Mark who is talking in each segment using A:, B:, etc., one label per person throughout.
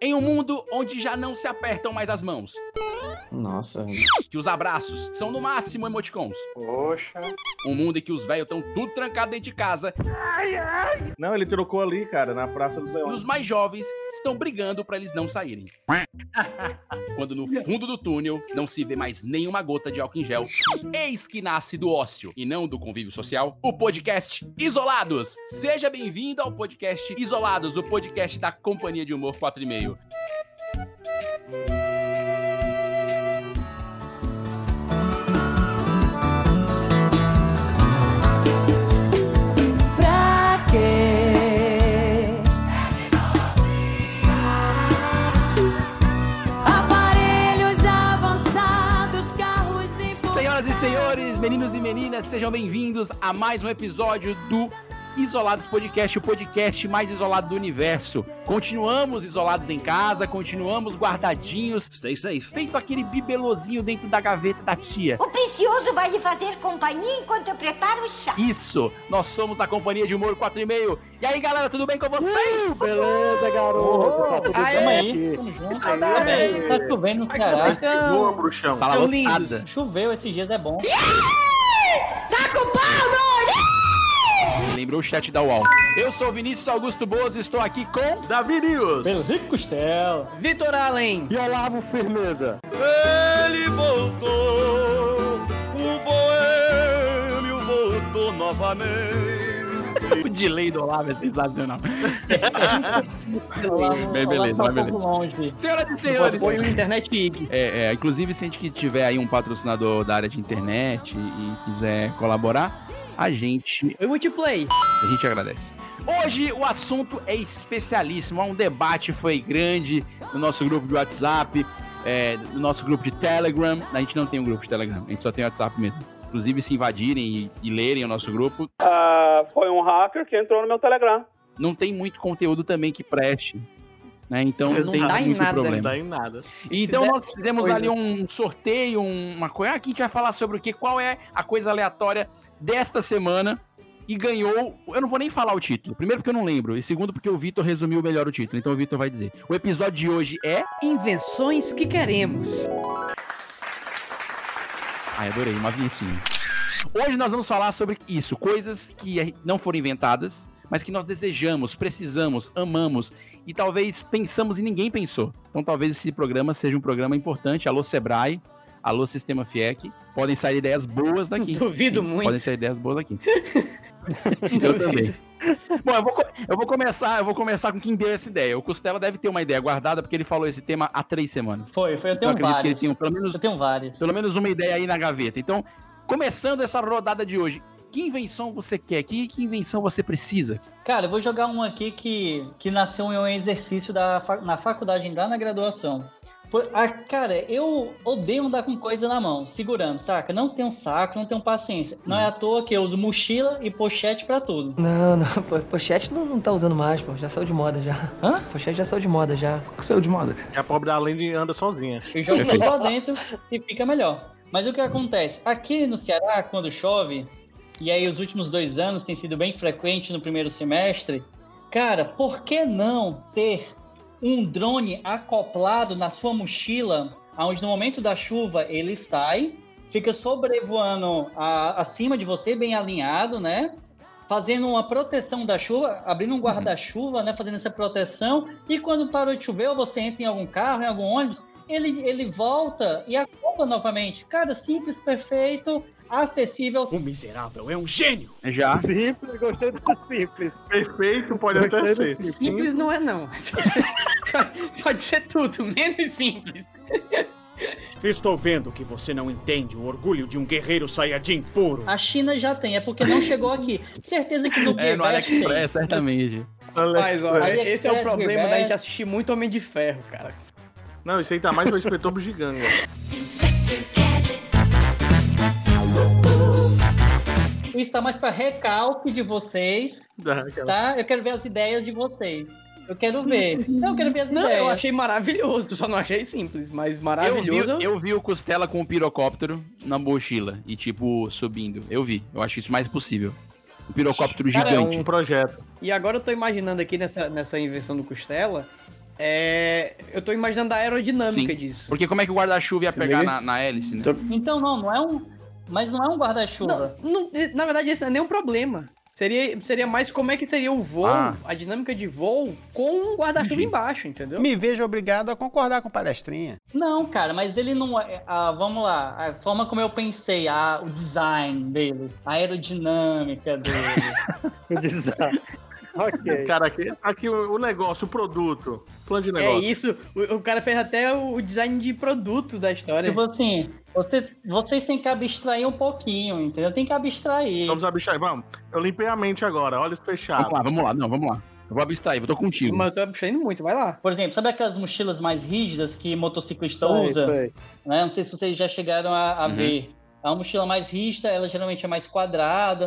A: Em um mundo onde já não se apertam mais as mãos,
B: Nossa.
A: que os abraços são no máximo emoticons,
C: Poxa.
A: um mundo em que os velhos estão tudo trancados dentro de casa
C: Não, ele trocou ali, cara, na Praça do
A: e
C: Leão.
A: os mais jovens estão brigando pra eles não saírem. Quando no fundo do túnel não se vê mais nenhuma gota de álcool em gel, eis que nasce do ócio e não do convívio social, o podcast Isolados. Seja bem-vindo ao podcast Isolados, o podcast da Companhia de Humor 4,5.
D: Pra
A: meninos e meninas, sejam bem-vindos a mais um episódio do Isolados Podcast, o podcast mais isolado do universo. Continuamos isolados em casa, continuamos guardadinhos,
E: Stay safe.
A: feito aquele bibelozinho dentro da gaveta da tia.
F: O precioso vai lhe fazer companhia enquanto eu preparo o chá.
A: Isso, nós somos a Companhia de Humor 4,5. E aí, galera, tudo bem com vocês?
B: Beleza, garoto. Tá tudo
G: Aê,
B: bem
G: aí, tamo junto. Tá bem, tá chovendo no
B: é estão?
C: Boa, bruxão.
A: Sala
G: Seus
A: lotada.
G: lindos. Choveu esses dias, é bom.
F: Tá com pau,
A: Lembrou o chat da UOL. Eu sou o Vinícius Augusto Boas e estou aqui com...
C: Davi News.
G: Benzico Costela.
B: Vitor Allen. E Olavo Firmeza.
E: Ele voltou, o boêmio voltou novamente.
A: O delay do Olavo é sensacional. Bem, beleza,
G: tá um pouco
A: beleza.
G: longe.
A: Senhoras e senhores...
B: Põe o Internet Geek.
A: É, é, inclusive, se a gente tiver aí um patrocinador da área de internet e quiser colaborar, a gente,
B: Oi, Multiplay.
A: a gente agradece. Hoje o assunto é especialíssimo. Há um debate foi grande no nosso grupo de WhatsApp, é, no nosso grupo de Telegram. A gente não tem um grupo de Telegram, a gente só tem WhatsApp mesmo. Inclusive, se invadirem e, e lerem o nosso grupo,
C: Ah, foi um hacker que entrou no meu Telegram.
A: não tem muito conteúdo também que preste. Né? Então não,
B: Não
A: tem
B: dá em
A: muito
B: nada.
A: problema.
C: dá em nada.
A: Então nós fizemos
B: coisa.
A: ali um sorteio, um- uma coisa. Aqui a gente vai falar sobre o que, qual é a coisa aleatória desta semana. E ganhou. Eu não vou nem falar o título. Primeiro porque eu não lembro. E segundo porque o Vitor resumiu melhor o título. Então o Vitor vai dizer. O episódio de hoje é.
B: Invenções que queremos.
A: Ai, adorei, uma vinhetinha. Hoje nós vamos falar sobre isso. Coisas que não foram inventadas, mas que nós desejamos, precisamos, amamos e talvez pensamos e ninguém pensou. Então talvez esse programa seja um programa importante. Alô Sebrae, alô Sistema FIEC. Podem sair ideias boas daqui.
B: Duvido muito.
A: Podem sair ideias boas daqui. eu também. Bom, eu vou, eu vou começar, eu vou começar com quem deu essa ideia. O Costela deve ter uma ideia guardada porque ele falou esse tema há três semanas.
G: Foi, foi. Eu
A: Eu
G: tenho
A: acredito que ele
G: vários.
A: tenha pelo menos
G: Eu tenho vários.
A: pelo menos uma ideia aí na gaveta. Então, começando essa rodada de hoje, que invenção você quer? Que, que invenção você precisa?
G: Cara, eu vou jogar um aqui que, que nasceu em um exercício da, na faculdade, lá na graduação. Por- ah, cara, eu odeio andar com coisa na mão, segurando, saca? Não tenho saco, não tenho paciência. Não é à toa que eu uso mochila e pochete pra tudo.
H: Não, não, po- pochete não, não tá usando mais, pô. Já saiu de moda já.
G: Hã?
H: Pochete já saiu de moda já.
E: que saiu de moda?
C: E a pobre da Lende anda sozinha.
G: Eu jogo lá dentro e fica melhor. Mas o que acontece? Aqui no Ceará, quando chove, e aí os últimos dois anos tem sido bem frequente no primeiro semestre, cara, por que não ter um drone acoplado na sua mochila, onde no momento da chuva ele sai, fica sobrevoando a- acima de você, bem alinhado, né? Fazendo uma proteção da chuva, abrindo um guarda-chuva, né? Fazendo essa proteção. E quando parou de chover, ou você entra em algum carro, em algum ônibus, ele, ele volta e acopla novamente. Cara, simples, perfeito, acessível.
E: O miserável é um gênio.
A: Já.
C: Simples, gostei do simples. Perfeito, pode até ser.
B: Simples não é, não. Pode ser tudo, menos simples.
E: Estou vendo que você não entende o orgulho de um guerreiro saiyajin puro.
G: A China já tem, é porque não chegou aqui. Certeza que no
A: É, no. AliExpress, certamente.
B: Mas, ó,
G: é
B: esse é o
G: que é,
B: problema
G: é.
B: da gente assistir muito Homem de Ferro, cara.
C: Não, isso aí tá mais pro inspetor bugiganga.
G: Isso tá mais pra recalque de vocês, tá? Eu quero ver as ideias de vocês. Eu quero ver. Não, eu quero ver as
B: Não,
G: ideias.
B: eu achei maravilhoso, só não achei simples, mas
A: Eu vi,
B: maravilhoso.
A: eu vi o Costela com o pirocóptero na mochila e, tipo, subindo. Eu vi. Eu acho isso mais possível. um pirocóptero
B: Cara,
C: É
A: gigante.
C: um projeto.
B: E agora eu tô imaginando aqui nessa, nessa invenção do Costela, é, eu tô imaginando a aerodinâmica
A: Sim.
B: disso.
A: Porque como é que o guarda-chuva ia
B: Se
A: pegar na, na hélice, né?
G: Então não, não é um. Mas não é um guarda-chuva.
B: Não, não, na verdade, esse não é nenhum problema. Seria, seria mais como é que seria o voo,
A: Ah.
B: a dinâmica de voo, com um guarda-chuva embaixo, entendeu?
I: Me vejo obrigado a concordar com o palestrinha.
G: Não, cara, mas ele não é. ah, vamos lá, a forma como eu pensei, a, o design dele, a aerodinâmica dele.
J: O design. Ok.
C: Cara, aqui, aqui o, o negócio, o produto, plano de
B: É
C: negócio.
B: isso, o, o cara fez até o, o design de produtos da história.
G: tipo assim, você, vocês têm que abstrair um pouquinho, entendeu? Tem que abstrair.
C: Vamos abstrair, vamos. Eu limpei a mente agora, olhos fechados.
A: Vamos lá, vamos lá. Não, vamos lá. Eu vou abstrair, eu tô contigo.
B: Mas eu tô abstraindo muito, vai lá.
G: Por exemplo, sabe aquelas mochilas mais rígidas que motociclista
J: Sei,
G: usa?
J: sei.
G: né? Não sei se vocês já chegaram a, a
A: Uhum.
G: ver. A mochila mais rígida, ela geralmente é mais quadrada,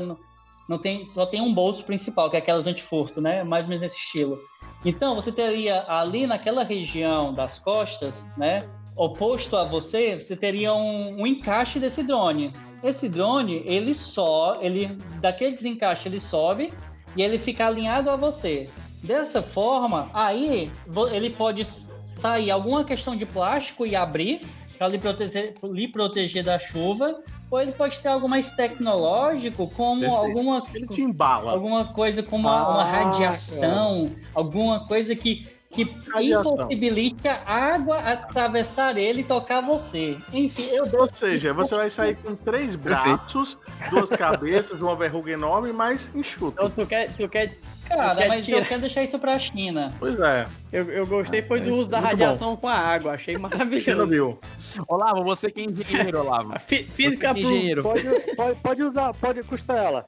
G: não, tem, só tem um bolso principal, que é aquelas antifurto, né? Mais ou menos nesse estilo. Então, você teria ali naquela região das costas, né? Oposto a você, você teria um, um encaixe desse drone. Esse drone, ele só, ele daquele desencaixe ele sobe e ele fica alinhado a você. Dessa forma, aí ele pode sair alguma questão de plástico e abrir para lhe proteger, lhe proteger da chuva, ou ele pode ter algo mais tecnológico, como
A: Perfeito.
G: alguma,
C: Ele te embala.
G: alguma coisa como uma, uma
J: Ah,
G: radiação, alguma coisa que, que
C: Radiação.
G: impossibilite a água atravessar ele e tocar você. Enfim, eu dou
C: Ou seja, você vai sair com três braços, duas cabeças, uma verruga enorme, mas enxuto.
B: Então tu quer. Tu quer
G: Cara, mas
B: tirar-
G: eu quero deixar isso pra China.
C: Pois é,
B: eu, eu gostei foi do
C: é
B: uso da
C: muito
B: radiação com a água, achei maravilhoso.
C: viu.
A: Olavo, você que é engenheiro, Olavo.
B: Física
A: Você é engenheiro.
J: Pode, pode, pode usar, pode costela.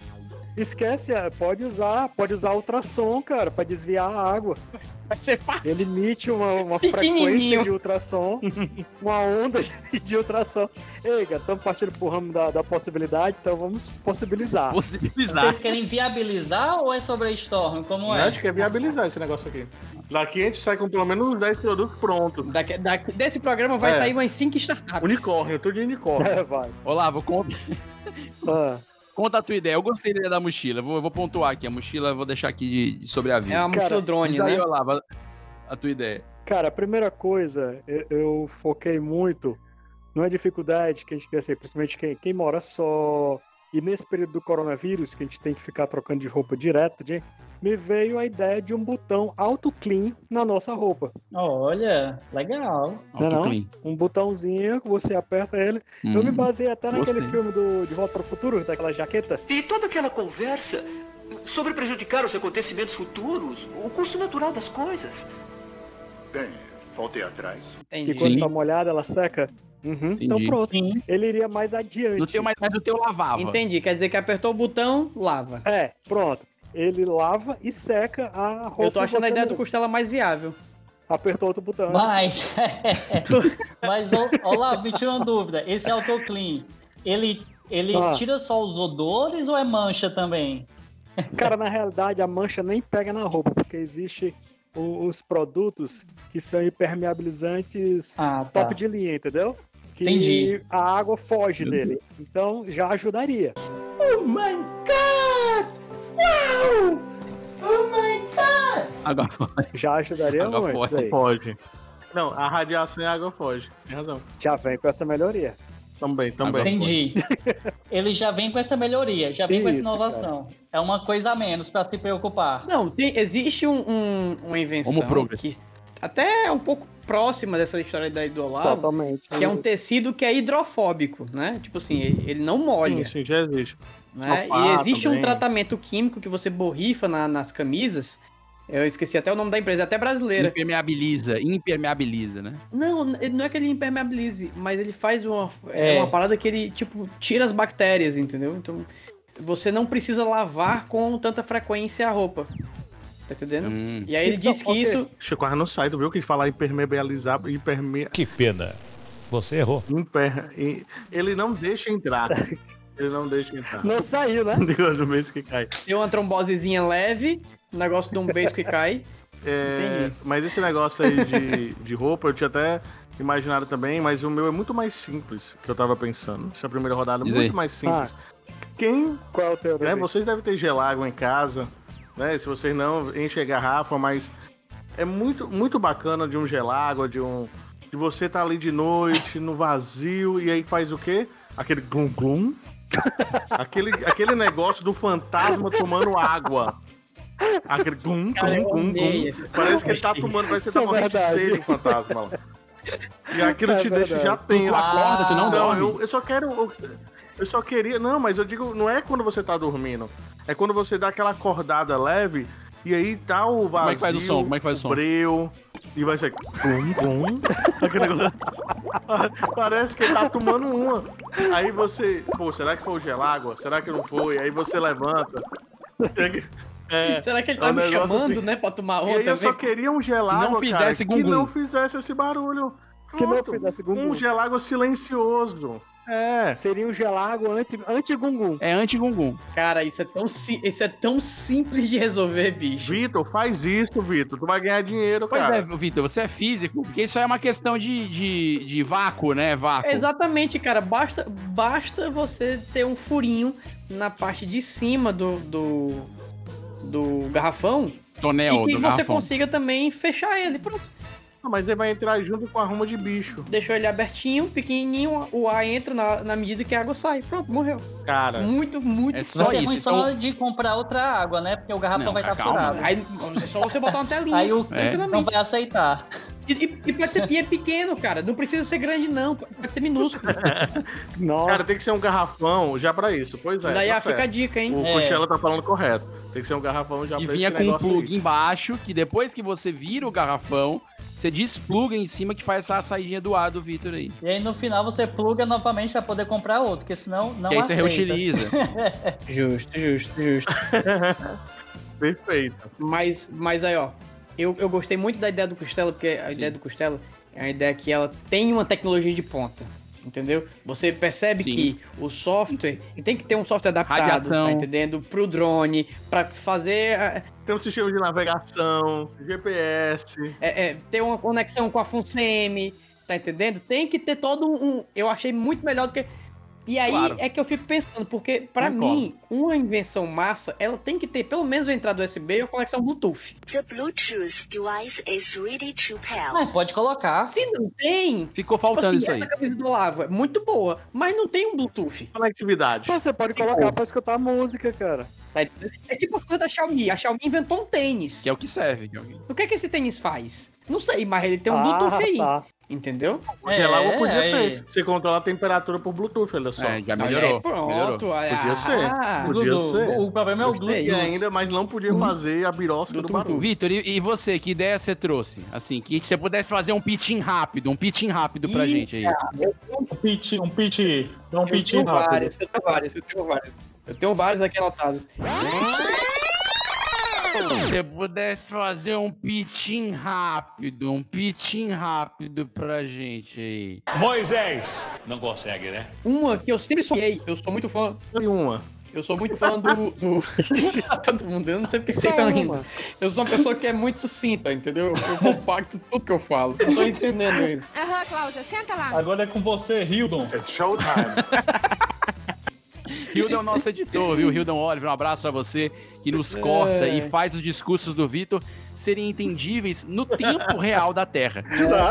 J: Esquece, é, pode usar, pode usar ultrassom, cara, pra desviar a água.
B: Vai ser fácil.
J: Ele emite uma, uma frequência de ultrassom, uma onda de ultrassom. Ei, cara, estamos partindo pro ramo da, da possibilidade, então vamos possibilizar.
A: Possibilizar.
G: Vocês querem viabilizar ou é sobre a Storm? Como
C: A
G: é?
C: gente quer viabilizar esse negócio aqui. Daqui a gente sai com pelo menos uns 10 produtos prontos.
B: Daqui, daqui- desse programa vai
C: É.
B: sair umas 5 startups.
C: Unicórnio, tudo de unicórnio.
J: É, vai.
A: Olavo, conta,
J: Ah,
A: conta a tua ideia. Eu gostei da ideia da mochila. Eu vou, eu vou pontuar aqui. A mochila eu vou deixar aqui de, de sobreaviso.
B: É uma mochila
J: Cara,
B: drone,
A: Diz aí,
B: né?
A: Olavo, a, a tua ideia.
J: Cara, a primeira coisa, eu, eu foquei muito numa dificuldade que a gente tem, assim, principalmente quem, quem mora só, e nesse período do coronavírus, que a gente tem que ficar trocando de roupa direto, de, me veio a ideia de um botão auto clean na nossa roupa.
G: Olha, legal.
J: Não é não?
A: Autoclean.
J: Um botãozinho, você aperta ele. Eu me
A: Hum.
J: baseei até naquele
A: gostei.
J: filme do De Volta para o Futuro, daquela jaqueta.
K: E toda aquela conversa sobre prejudicar os acontecimentos futuros, o curso natural das coisas.
L: Bem, voltei atrás.
B: Entendi.
J: quando
A: Sim.
J: tá molhada, ela seca. Uhum, então pronto.
G: Sim.
J: Ele iria mais adiante.
A: No teu, mas, mas no teu lavava.
B: Entendi. Quer dizer que apertou o botão, lava.
J: É, pronto. Ele lava e seca a roupa.
B: Eu tô achando a ideia do
J: mesmo.
B: Costela mais viável.
J: Apertou outro botão.
G: Mas, mas ô, Olavo, me tira uma dúvida. Esse AutoClean, ele, ele
J: Ah.
G: tira só os odores ou é mancha também?
J: Cara, na realidade, a mancha nem pega na roupa, porque existe o- os produtos que são impermeabilizantes
G: Ah, tá.
J: top de linha, entendeu? Que
G: Entendi.
J: a água foge dele. Então já ajudaria.
K: Oh my god! Uau! Oh my god!
A: Agora,
J: Já ajudaria
A: Água
J: muito.
A: foge.
J: isso aí.
C: Pode. Não, a radiação e a água foge. Tem razão.
J: Já vem com essa melhoria.
C: Também, também.
G: Entendi. Ele já vem com essa melhoria, já vem com essa
J: Isso,
G: inovação. É uma coisa a menos pra se preocupar.
B: Não, tem- existe um- um- uma invenção que até é um pouco próxima dessa história daí do Olavo,
J: Totalmente.
B: que é um tecido que é hidrofóbico, né? Tipo assim, ele ele não molha.
C: Sim, sim, já existe.
B: né? E existe um
C: também.
B: tratamento químico que você borrifa na- nas camisas. Eu esqueci até o nome da empresa, é até brasileira.
A: impermeabiliza, impermeabiliza, né?
B: Não, não é que ele impermeabilize, mas ele faz uma, é.
G: É.
B: uma parada que ele, tipo, tira as bactérias, entendeu? Então, você não precisa lavar com tanta frequência a roupa. Tá entendendo?
A: Hum.
B: E aí ele
J: Então,
B: disse que
J: ok.
B: isso.
C: Chico não sai, tu viu que falar impermeabilizar, imperme...
I: Que pena. Você errou.
C: imper... Ele não deixa entrar. Ele não deixa entrar.
J: Não saiu, né?
C: Deus do mês que cai.
B: Deu uma trombosezinha leve, negócio de um beijo que cai.
C: É,
B: Entendi.
C: mas esse negócio aí de, de roupa, eu tinha até imaginado também, mas o meu é muito mais simples que eu tava pensando. Essa primeira rodada é muito
A: aí.
C: mais simples. Quem.
J: Qual é o teu,
C: né? Vocês devem ter gelágua em casa, né? Se vocês não enchem a garrafa, mas é muito, muito bacana de um gelágua, de um. De você tá ali de noite, no vazio, e aí faz o quê? Aquele glum glum. aquele, aquele negócio do fantasma tomando água. Aquele glum, glum, glum, glum. Parece que ele tá tomando, ser
J: Isso
C: tá
J: é
C: morrendo de sede o fantasma lá. E aquilo
J: É
C: te deixa
J: verdade.
C: já tenso.
A: Tu acorda, tu não dorme?
C: Eu, eu só quero. Eu, eu só queria. Não, mas eu digo, não é quando você tá dormindo. É quando você dá aquela acordada leve e aí tá o vazio.
A: Como é que faz o som? Como é que faz o som?
C: breu, e vai ser. Negócio- Parece que ele tá tomando uma. Aí você. Pô, será que foi o gelágua? Será que não foi? Aí você levanta. É,
B: Será que ele
C: é
B: tá
C: um
B: me chamando,
C: assim.
B: né, pra tomar
C: E aí
B: outra?
C: eu só queria um
A: Que não fizesse
C: cara, que não fizesse esse barulho.
J: Que não fizesse gum-gum.
C: Um gelágua silencioso. É.
J: Seria um anti- anti-gungum.
A: É anti-gungum.
B: Cara, isso é, tão, si- isso é tão simples de resolver, bicho.
C: Vitor, faz isso, Vitor. Tu vai ganhar dinheiro,
A: Pois
C: cara.
A: é, Vitor, você é físico, porque isso aí é uma questão de, de, de vácuo, né? Vácuo.
B: Exatamente, cara. Basta, basta você ter um furinho na parte de cima do, do, do garrafão
A: Tonel
B: e que
A: do
B: você
A: garrafão.
B: consiga também fechar ele. Pronto.
C: Ah, mas ele vai entrar junto com a ruma de bicho.
B: Deixou ele abertinho, pequenininho, o ar entra na, na medida que a água sai. Pronto, morreu.
C: Cara.
B: Muito, muito
A: É só
G: ser
A: isso. Então,
G: só de comprar outra água, né? Porque o garrafão
A: Não,
G: vai estar
A: calma.
G: furado.
B: Aí é só você botar uma telinha.
G: Aí o
A: É.
G: não vai aceitar.
B: E, e- e pode ser, e é pequeno, cara. Não precisa ser grande, não. Pode ser minúsculo.
J: Nossa.
C: Cara, tem que ser um garrafão já pra isso. Pois é.
B: Daí
C: tá
B: ah, fica a dica, hein?
C: O
G: É.
C: Tá falando correto. Tem que ser um garrafão já
A: E
C: pra
A: vinha
C: esse
A: com um
C: negócio
A: plug
C: aí.
A: embaixo, que depois que você vira o garrafão, você despluga em cima que faz essa saidinha do ar do Vitor aí.
G: E aí no final você pluga novamente pra poder comprar outro, porque senão não
A: que aí você
G: aceita.
A: reutiliza.
B: Justo, justo, justo.
C: Perfeito.
B: Mas, mas aí, ó. Eu, eu gostei muito da ideia do Costela, porque a ideia do Costela é uma ideia que ela tem uma tecnologia de ponta. Entendeu? Você percebe
A: Sim.
B: que o software tem que ter um software adaptado,
A: Radiação.
B: tá entendendo? Pro drone, pra fazer. é,
C: Tem um sistema de navegação, GPS.
B: é, é, ter uma conexão com a FUNSEMI, tá entendendo? Tem que ter todo um. Eu achei muito melhor do que. E aí
A: Claro.
B: é que eu fico pensando, porque pra
A: Concordo.
B: mim, uma invenção massa, ela tem que ter pelo menos uma entrada USB e uma conexão Bluetooth.
M: The Bluetooth device is ready to pair.
G: Ah, pode colocar.
B: Se não tem,
A: Ficou
B: Tipo
A: faltando
B: assim,
A: isso aí.
B: essa camisa do Olavo é muito boa, mas não tem um Bluetooth.
C: Conectividade.
J: Você pode colocar pra escutar música, cara.
B: tá? É tipo a coisa da Xiaomi. A Xiaomi inventou um tênis.
A: Que é o que serve. que o que-
B: O que é que esse tênis faz? Não sei, mas ele tem um
J: Ah,
B: Bluetooth aí.
J: tá.
B: Entendeu?
C: Gelágua
G: É,
C: podia
G: aí.
C: ter. Você controla a temperatura por Bluetooth, olha só.
A: É, já
B: aí,
A: melhorou.
B: pronto.
A: melhorou.
B: olha-
C: Podia ser.
B: Ah,
C: Podia ser.
G: O problema é o Bluetooth.
C: ainda, mas não podia fazer a birosca do barulho.
A: Vitor, e, e você, que ideia você trouxe? Assim, que você pudesse fazer um pitching rápido, um pitching rápido pra
B: Ih,
A: gente aí.
G: Um pitch, um pitch, um
B: eu
G: pitch
B: tenho
G: rápido.
B: várias, eu tenho várias, eu tenho várias. Eu tenho várias aqui anotadas.
A: Se você pudesse fazer um pitching rápido, um pitching rápido pra gente aí.
I: Moisés! Não consegue, né?
B: Uma que eu sempre sonhei, eu sou muito fã.
C: E uma.
B: Eu sou muito fã do. do... Todo mundo, eu não sei porque vocês estão
J: uma.
B: rindo. Eu sou uma pessoa que é muito sucinta, entendeu? Eu compacto tudo que eu falo. Eu tô entendendo isso.
D: Aham, Cláudia, senta lá.
G: Agora é com você, Hildon.
C: It's showtime.
A: Hildon é o nosso editor, viu? Hildon Oliver, um abraço pra você que nos corta e faz os discursos do Vitor serem entendíveis no tempo real da Terra.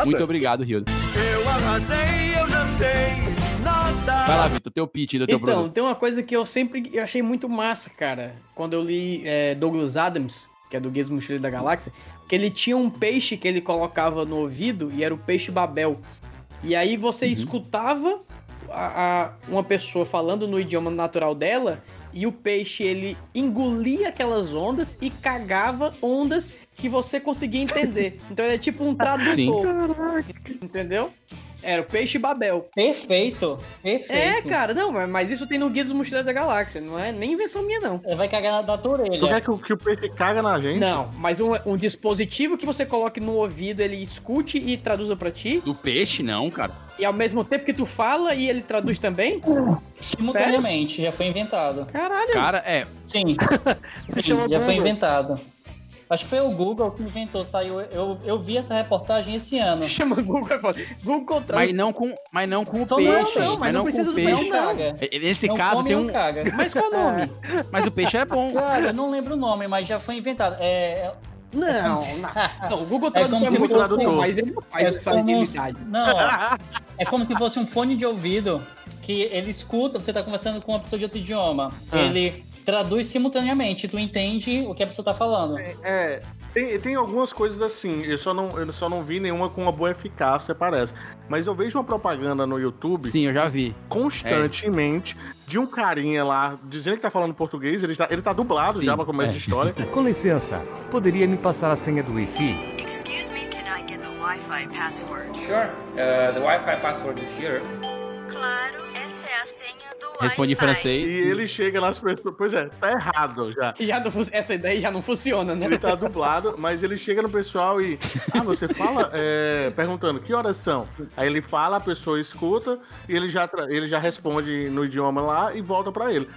A: Muito obrigado, Hildon.
N: Eu arrasei, eu já sei nada.
A: Vai lá, Vitor, teu pitch do teu
B: Então,
A: produto.
B: tem uma coisa que eu sempre eu achei muito massa, cara. Quando eu li é, Douglas Adams, que é do Guia do Mochileiro da Galáxia, que ele tinha um peixe que ele colocava no ouvido e era o peixe Babel. E aí você
A: Uhum.
B: escutava a- a- uma pessoa falando no idioma natural dela e o peixe ele engolia aquelas ondas e cagava ondas que você conseguia entender. Então ele é tipo um tradutor. Entendeu? Era o peixe Babel.
G: Perfeito, perfeito.
B: É, cara, não, mas, isso tem no Guia dos Mochileiros da Galáxia, não é nem invenção minha, não.
G: Ele vai cagar na, tua orelha.
C: Tu quer que, o- que o peixe caga na gente?
B: Não, mas um, um dispositivo que você coloque no ouvido, ele escute e traduza pra ti,
A: Do peixe, não, cara.
B: e ao mesmo tempo que tu fala e ele traduz também?
G: Simultaneamente, já foi inventado.
B: Caralho.
A: Cara, é.
G: Sim, sim já foi inventado. Acho que foi o Google que inventou, saiu. Eu, eu vi essa reportagem esse ano.
B: Se chama Google, é foda. Google Trans.
A: Mas não com, mas não com o
G: Só
A: peixe.
G: não, não,
B: mas não
A: com
B: precisa do
A: peixe.
B: peixe, não.
G: Caga.
A: Nesse
G: Não
A: caso tem
G: não
A: um.
G: caga.
B: Mas qual o nome?
A: Mas o peixe é bom.
G: Cara, eu não lembro o nome, mas já foi inventado. É,
B: Não, não. Não, o Google
G: É
B: Tradutor
G: como
B: é,
G: se
B: muito
G: fosse-
B: bom, mas ele não faz
G: é
B: essa utilidade.
G: não, é como se fosse um fone de ouvido que ele escuta, você tá conversando com uma pessoa de outro idioma.
C: Ah.
G: Ele traduz simultaneamente, tu entende o que a pessoa tá falando.
C: É, tem, tem algumas coisas assim, eu só, não, eu só não vi nenhuma com uma boa eficácia, parece. Mas eu vejo uma propaganda no YouTube
A: Sim, eu já vi.
C: constantemente de um carinha lá dizendo que tá falando português, ele tá, ele tá dublado já pra começo
A: é.
C: de história.
O: Com licença, poderia me passar a senha do Wi-Fi?
M: Excuse me, can I get the Wi-Fi password?
P: Sure. Uh, the Wi-Fi password is here.
M: Claro, essa é a senha do
A: Respondi em francês.
C: E ele chega nas pessoas. Pois é, tá errado já.
B: Já não essa ideia já não funciona, né?
C: Ele tá dublado, mas ele chega no pessoal e. Ah, você fala? é, perguntando que horas são. Aí ele fala, a pessoa escuta e ele já, ele já responde no idioma lá e volta pra ele.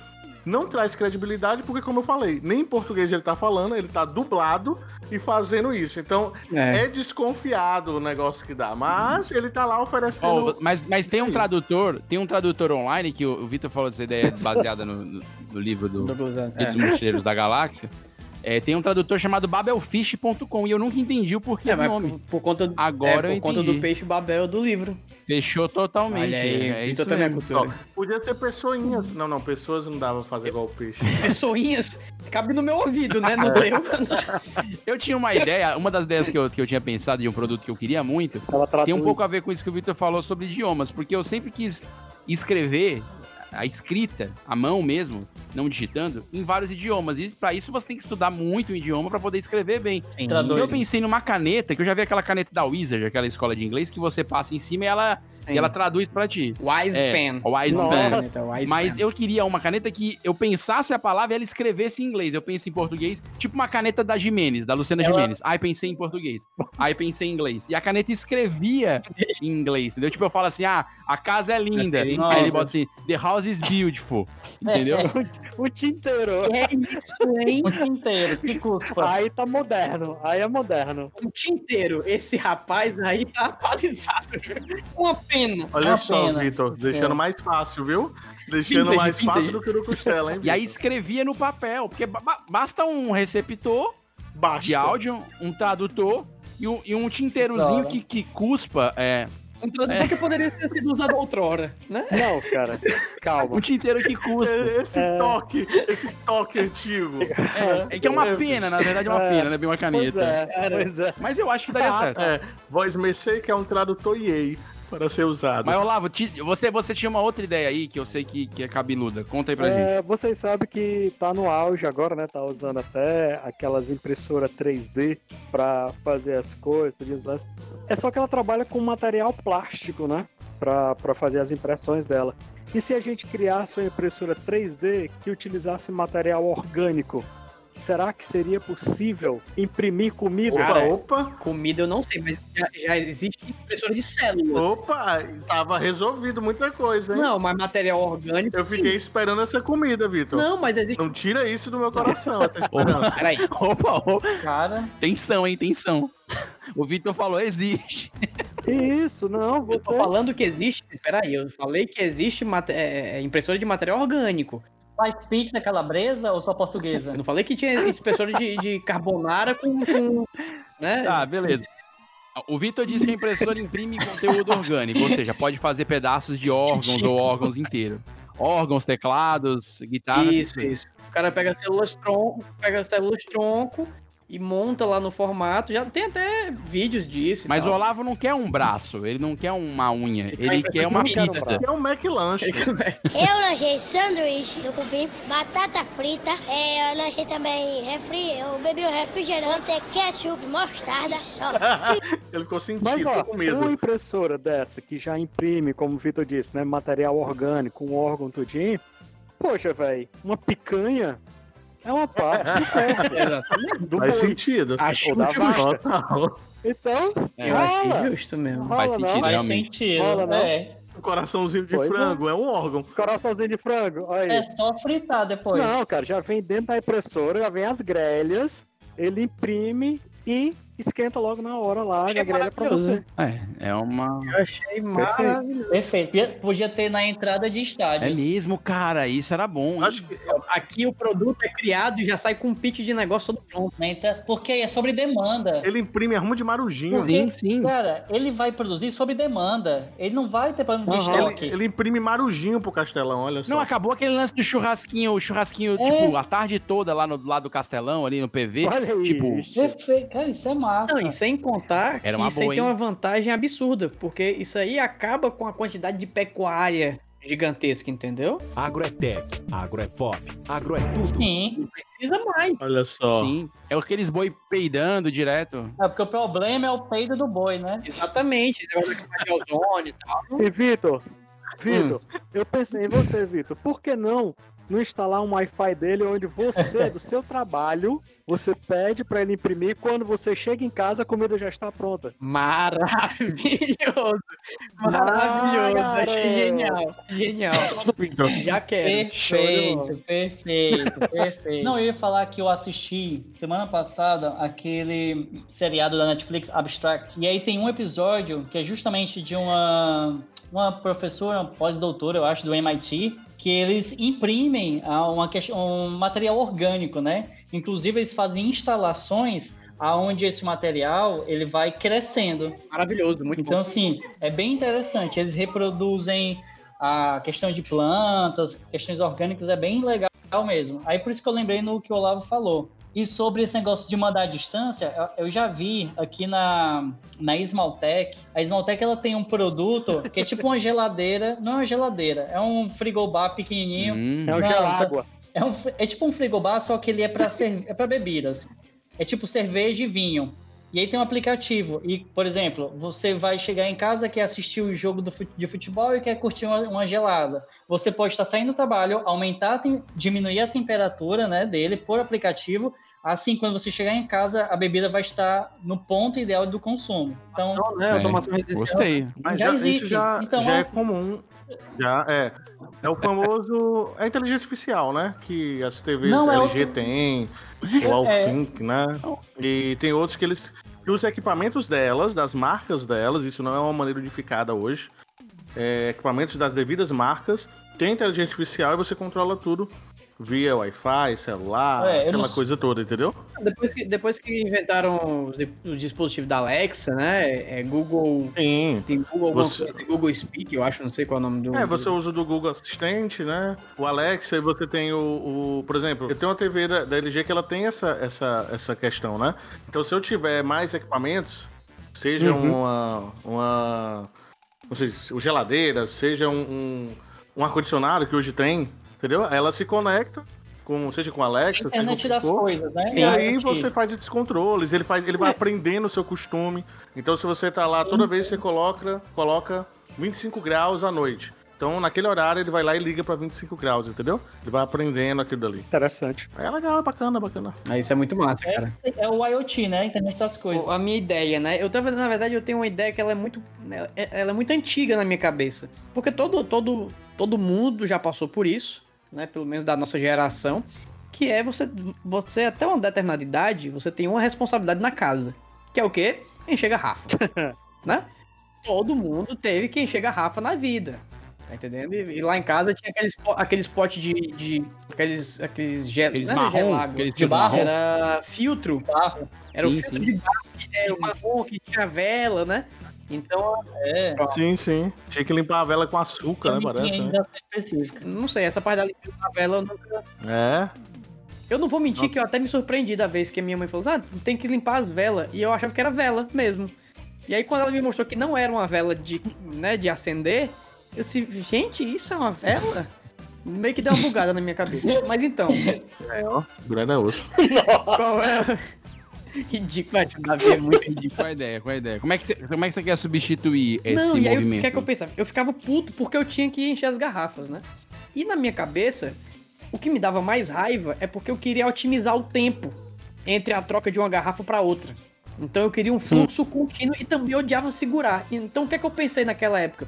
C: Não traz credibilidade porque, como eu falei, nem em português ele tá falando, ele tá dublado e fazendo isso. Então
B: É.
C: é, desconfiado o negócio que dá. Mas ele tá lá oferecendo.
A: Ó, mas, mas tem um tradutor, tem um tradutor online que o, o Vitor falou dessa ideia baseada no, no- no livro do
B: Douglas, é.
A: Mochileiros da Galáxia. É, tem um tradutor chamado babelfish.com e eu nunca entendi o porquê
B: É,
A: do nome.
B: por, por conta,
A: Agora
B: é, por conta do peixe Babel do livro.
A: Fechou totalmente.
B: Olha aí,
A: é, é
B: Vitor
A: isso
B: também é
A: mesmo.
B: cultura.
C: Ó, podia ter pessoinhas. Não, não, pessoas não dava pra fazer igual o peixe.
B: Pessoinhas, cabe no meu ouvido, né?
A: É.
B: No teu.
A: Eu tinha uma ideia, uma das ideias que eu, que eu tinha pensado de um produto que eu queria muito, tem um pouco a ver com isso que o Vitor falou sobre idiomas, porque eu sempre quis escrever a escrita, a mão mesmo, não digitando, em vários idiomas. E pra isso você tem que estudar muito o idioma pra poder escrever bem.
B: Sim.
A: Então eu pensei numa caneta, que eu já vi aquela caneta da Wizard, aquela escola de inglês, que você passa em cima e ela, e ela traduz pra ti.
B: Wise
A: É,
B: Pen.
A: Wise Pen. Mas
B: Pen.
A: eu queria uma caneta que eu pensasse a palavra e ela escrevesse em inglês. Eu penso em português, tipo uma caneta da Jimenez, da Luciana
G: Ela-
A: Jimenez. Aí pensei em português. Aí pensei em inglês. E a caneta escrevia em inglês, entendeu? Tipo, eu falo assim, ah, a casa é linda.
B: Nossa.
A: Aí ele bota assim, the house is beautiful. Entendeu?
J: O tinteiro.
B: É isso, hein?
G: Um tinteiro, que custa.
J: Aí tá moderno. Aí é moderno.
B: O tinteiro. Esse rapaz aí tá atualizado. Uma pena.
C: Olha
G: Uma
C: só,
G: pena.
C: Vitor, deixando
B: É.
C: mais fácil, viu? Deixando
B: Vintage,
C: mais fácil
B: vintage.
C: do que no costela, hein?
A: E aí escrevia no papel, porque ba- ba- basta um receptor
C: Basta.
A: de áudio, um tradutor e um, e um tinteirozinho que, que cuspa, é,
B: Um tradutor que poderia ter sido usado outrora, né?
J: Não, cara. Calma.
A: um tinteiro que cuspa.
C: É, Esse
J: É.
C: toque, esse toque antigo.
A: É, é que é uma pena, na verdade é uma
J: É.
A: pena, não é bem uma
J: Pois
A: caneta.
J: é, pois é.
A: Mas eu acho que daria
J: Ah,
A: certo.
C: É, voz Messei, que é um tradutor EA para ser usado.
A: Mas, Olavo, ti- você, você tinha uma outra ideia aí que eu sei que, que é cabeluda. Conta aí pra gente.
J: É, vocês sabem que tá no auge agora, né? Tá usando até aquelas impressoras 3D pra fazer as coisas, tudo isso. É só que ela trabalha com material plástico, né? Pra fazer as impressões dela. E se a gente criasse uma impressora 3D que utilizasse material orgânico? Será que seria possível imprimir comida?
C: Opa,
B: Cara,
C: opa,
B: Comida eu não sei, mas já, já existe impressora de células.
C: opa, tava resolvido muita coisa, hein?
B: Não, mas material orgânico.
C: Eu fiquei esperando essa comida, Vitor.
B: Não, mas existe.
C: Não tira isso do meu coração, essa esperança.
B: Peraí.
A: Opa, opa.
G: Cara,
A: Tensão, hein? Tensão. O Vitor falou, existe.
J: Que isso, não.
B: Eu tô
J: você-
B: falando que existe. Peraí, eu falei que existe mate- é, é, impressora de material orgânico.
G: Faz pizza calabresa ou só portuguesa?
B: Eu não falei que tinha impressora de, de carbonara com. com né?
A: Tá, beleza. O Vitor disse que a impressora imprime conteúdo orgânico, ou seja, pode fazer pedaços de órgãos ou órgãos inteiros. Órgãos, teclados, guitarras.
B: Isso, isso. O cara pega células tronco, pega células tronco e monta lá no formato. Já tem até vídeos disso.
A: Mas o
B: tal.
A: Olavo não quer um braço, ele não quer uma unha, ele
B: quer
A: quer uma pizza.
C: É um McLanche.
F: Eu lanchei sanduíche do cupim, batata frita, é, eu lanchei também refri, eu bebi um refrigerante, ketchup, mostarda, só.
C: Ele ficou
J: Mas
C: sentindo,
J: ó,
C: ficou com medo.
J: uma impressora dessa que já imprime, como o Vitor disse, né, material orgânico, um órgão tudinho, poxa, velho, uma picanha é uma parte do corpo.
B: Exatamente.
J: do
C: Faz sentido.
B: Acho justo.
J: Então,
A: É,
B: Eu
J: rola.
B: justo mesmo.
J: Rola,
A: Faz
J: não?
A: sentido.
G: Faz
A: realmente.
G: sentido.
J: Rola, não?
G: É.
C: Um coraçãozinho de
J: Pois é.
C: frango, é. um órgão.
J: Coraçãozinho de frango, olha aí.
G: É só fritar depois.
J: Não, cara, já vem dentro da impressora, já vem as grelhas, ele imprime e esquenta logo na hora lá,
B: Achei
J: na grelha pra
B: maravilhoso.
J: você.
A: É, é uma.
B: Eu achei maravilhoso.
G: Perfeito. Podia- Podia ter na entrada de
A: É
G: estádios.
A: mesmo, cara. Isso era bom. hein?
C: Acho que
B: Aqui o produto é criado e já sai com um pitch de negócio todo pronto.
G: Porque é sobre demanda.
C: ele imprime arrumo de marujinho.
A: Sim, sim.
G: Cara, ele vai produzir sob demanda. Ele não vai ter plano de
J: Aham.
G: estoque.
C: Ele, ele imprime marujinho pro Castelão, olha só.
A: Não, acabou aquele lance do churrasquinho, o churrasquinho,
G: É.
A: tipo, a tarde toda lá no lado do Castelão, ali no PV.
J: Olha.
A: Tipo,
G: Perfeito. Cara, isso é massa.
B: Não, e sem contar
A: Era
B: que
A: uma
B: isso aí
A: boa,
B: tem
A: hein?
B: uma vantagem absurda, porque isso aí acaba com a quantidade de pecuária gigantesca, entendeu?
Q: Agro é tech, agro é pop, agro é tudo.
G: Sim.
B: Não precisa mais.
C: Olha só.
A: sim. É aqueles boi peidando direto.
G: É porque o problema é o peido do boi, né?
B: Exatamente, de ozônio e tal.
J: E Vitor, Vitor,
B: Hum.
J: eu pensei em você, Vitor. Por que não não instalar um Wi-Fi dele onde você, do seu trabalho, você pede pra ele imprimir quando você chega em casa a comida já está pronta.
B: Maravilhoso! Maravilhoso!
J: Ah,
B: Achei genial! Genial! Já quero.
G: Perfeito, perfeito, perfeito. Não, eu ia falar que eu assisti semana passada aquele seriado da Netflix, Abstract. E aí tem um episódio que é justamente de uma, uma professora, pós-doutora, eu acho, do MIT, que eles imprimem ah, uma, um material orgânico, né? Inclusive, eles fazem instalações aonde esse material ele vai crescendo.
B: Maravilhoso, muito
G: Então,
B: bom.
G: assim, é bem interessante. Eles reproduzem a questão de plantas, questões orgânicas, é bem legal mesmo. Aí por isso que eu lembrei no que o Olavo falou. E sobre esse negócio de mandar à distância, eu já vi aqui na, na Ismaltec. A Ismaltec ela tem um produto que é tipo uma geladeira, não é uma geladeira, é um frigobar pequenininho.
A: Hum.
J: É o
G: Não,
J: gelágua.
G: É, um, é tipo um frigobar, só que ele é para é para bebidas. É tipo cerveja e vinho. E aí tem um aplicativo. E, por exemplo, você vai chegar em casa, quer assistir o jogo do, de futebol e quer curtir uma, uma gelada. Você pode estar saindo do trabalho, aumentar, diminuir a temperatura né, dele por aplicativo. Assim, quando você chegar em casa, a bebida vai estar no ponto ideal do consumo. Então,
B: Não, né? Automação residencial.
A: Gostei.
C: Mas
G: Já
C: já,
G: existe.
C: isso já,
G: Então,
C: já é comum. Já é. É o famoso. É a inteligência artificial, né? Que as TVs
G: Não, é
C: LG
G: outro-
C: tem, o Alfink, né? E tem outros que eles. Que os equipamentos delas, das marcas delas, isso não é uma maneira unificada hoje. É, equipamentos das devidas marcas, tem inteligência artificial e você controla tudo via Wi-Fi, celular,
G: É,
C: aquela
G: não-
C: coisa toda, entendeu?
B: Depois que, depois que inventaram os, di- os dispositivos da Alexa, né? É Google.
C: Sim.
B: Tem Google,
C: Você-
B: coisa, tem Google Speak, eu acho, não sei qual é o nome do.
C: É, você usa o do Google Assistente, né? O Alexa, e você tem o, o- Por exemplo, eu tenho uma TV da, da LG que ela tem essa, essa, essa questão, né? Então, se eu tiver mais equipamentos, seja
J: Uhum.
C: uma. uma. Não sei, se- geladeira, seja um, um, um ar-condicionado que hoje tem, entendeu? Ela se conecta. Com, seja com Alexa, seja com o
G: internet das
C: for,
G: coisas, né?
C: e aí você faz esses controles, ele faz, ele vai aprendendo o seu costume. Então se você tá lá, toda vez você coloca, coloca 25 graus à noite. Então naquele horário ele vai lá e liga pra 25 graus, entendeu? Ele vai aprendendo aquilo dali.
J: Interessante.
C: É legal, é bacana, é bacana.
B: Ah, isso é muito massa, cara.
G: É o IoT, né? Internet das coisas.
B: A minha ideia, né? Eu tava, na verdade, eu tenho uma ideia que ela é muito, ela é- ela é muito antiga na minha cabeça, porque todo, todo, todo mundo já passou por isso, né? Pelo menos da nossa geração, que é você, você até uma determinada idade, você tem uma responsabilidade na casa, que é o quê? Encher garrafa, né? Todo mundo teve que encher garrafa na vida. Tá entendendo? E, e lá em casa tinha aqueles, aqueles potes de, de. aqueles. aqueles gel,
A: Aqueles
B: não era
A: marrom, aqueles
B: de barro, era filtro. Era o
A: Sim,
B: filtro
A: sim.
B: de barro, que era o marrom que tinha vela, né? Então.
G: É.
C: Sim, sim. Tinha que limpar a vela com açúcar, né? Parece. Né?
G: específica.
B: Não sei, essa parte da limpeza da vela eu nunca.
C: É.
B: Eu não vou mentir que eu até me surpreendi da vez que a minha mãe falou: ah, tem que limpar as velas. E eu achava que era vela mesmo. E aí quando ela me mostrou que não era uma vela de, né, de acender, eu disse, gente, isso é uma vela? Meio que deu uma bugada na minha cabeça. Mas então,
C: É, ó. Grande é osso.
B: qual é. Ridículo, o Davi é muito ridículo.
A: Qual a ideia? Qual a ideia? Como é que você, como é que você quer substituir esse
B: Não, e aí o
A: movimento?
B: que é que eu pensava? Eu ficava puto porque eu tinha que encher as garrafas, né? E na minha cabeça, o que me dava mais raiva é porque eu queria otimizar o tempo entre a troca de uma garrafa para outra. Então eu queria um fluxo contínuo e também odiava segurar. Então o que é que eu pensei naquela época?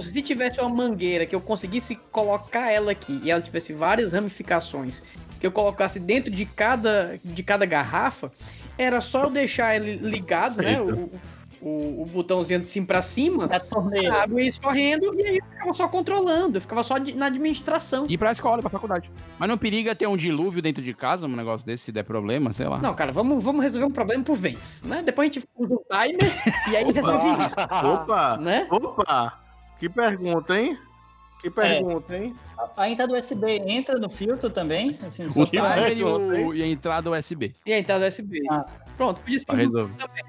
B: Se tivesse uma mangueira que eu conseguisse colocar ela aqui e ela tivesse várias ramificações que eu colocasse dentro de cada, de cada garrafa, era só eu deixar ele ligado, né? O, o, o botãozinho de cima pra cima, a água ia escorrendo e aí eu ficava só controlando, eu ficava só de- na administração.
A: Ir pra escola, pra faculdade. Mas não periga ter um dilúvio dentro de casa, um negócio desse, se der problema, sei lá.
B: Não, cara, vamos, vamos resolver um problema por vez, né? Depois a gente usa o timer e aí resolve isso.
C: Opa!
B: Né?
C: Opa! Que pergunta, hein? Que pergunta, hein?
G: A entrada USB entra no filtro também? Assim,
A: O timer e, o, e a entrada USB.
B: E a entrada USB. Pronto, podia ser.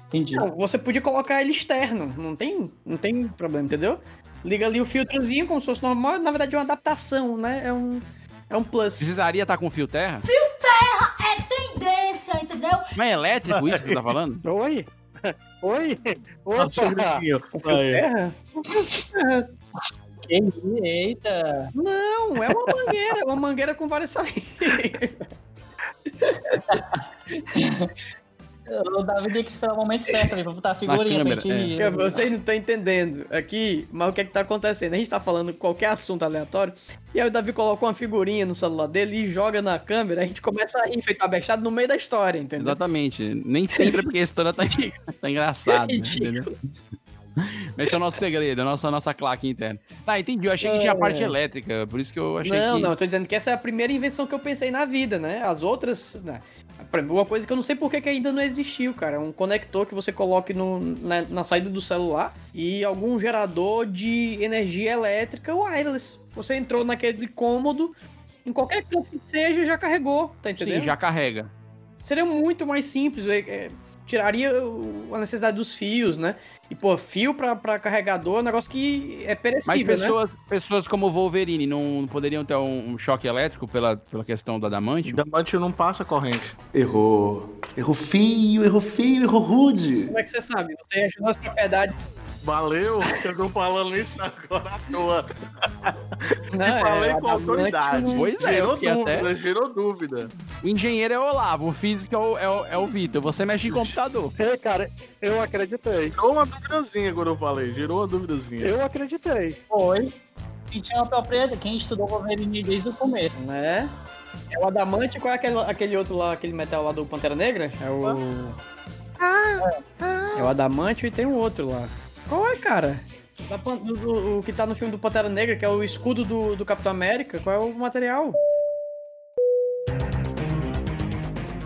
G: Entendi.
B: Não, você podia colocar ele externo, não tem, não tem problema, entendeu? Liga ali o filtrozinho como se fosse normal, na verdade é uma adaptação, né? É um, é um plus.
A: Precisaria estar com fio terra?
D: Fio terra é tendência, entendeu?
A: Mas é elétrico isso que você tá falando?
J: Oi? Oi? Opa!
B: Fio terra?
G: Que- Eita!
B: Não, é uma mangueira, uma mangueira com várias saídas.
G: O Davi tem que esperar o momento certo ali pra botar a figurinha.
A: câmera,
G: que...
B: Porque Vocês não estão entendendo aqui, mas o que é que tá acontecendo? A gente tá falando qualquer assunto aleatório, e aí o Davi coloca uma figurinha no celular dele e joga na câmera, a gente começa a rir feito abestado no meio da história, entendeu?
A: Exatamente. Nem sempre é porque a história tá, tá engraçada, né?
B: Ridículo.
A: entendeu? Esse é o nosso segredo, é a nossa, nossa claque interna. Tá, entendi. Eu achei que tinha a parte elétrica, por isso que eu achei
B: não,
A: que...
B: não, eu tô dizendo que essa é a primeira invenção que eu pensei na vida, né? As outras, né? Uma coisa que eu não sei por que que ainda não existiu, cara. Um conector que você coloque no, na, na saída do celular e algum gerador de energia elétrica wireless. Você entrou naquele cômodo, em qualquer canto que seja, já carregou, tá entendendo?
A: Sim, já carrega.
B: Seria muito mais simples, é, é, tiraria o- a necessidade dos fios, né? E, pô, fio pra, pra carregador é um negócio que é
A: Mas
B: perecível, né?
A: pessoas, pessoas como o Wolverine não poderiam ter um um choque elétrico pela, pela questão do adamante?
C: Diamante não passa corrente.
R: Errou. Errou feio, errou feio, errou rude.
B: Como é que você sabe? Você achou as propriedades
C: Valeu, eu tô falando isso agora à toa.
B: Não,
C: e falei
B: é,
C: com autoridade.
B: não-
A: Pois é,
C: gerou dúvida,
A: até-
C: gerou dúvida.
A: O engenheiro é o Olavo, o físico é o, é o, é o Vitor. Você mexe em computador.
J: Ei, cara, eu acreditei.
C: Gerou uma duvidazinha quando eu falei, gerou uma duvidazinha.
J: Eu acreditei.
G: Foi. Quem tinha uma propriedade, quem estudou Wolverine desde o começo.
B: né? É o adamante, qual é aquele, aquele outro lá, aquele metal lá do Pantera Negra? É o. É o adamante e tem um outro lá. Qual é, cara? Da do- do- o que tá no filme do Pantera Negra, que é o escudo do, do Capitão América, qual é o material?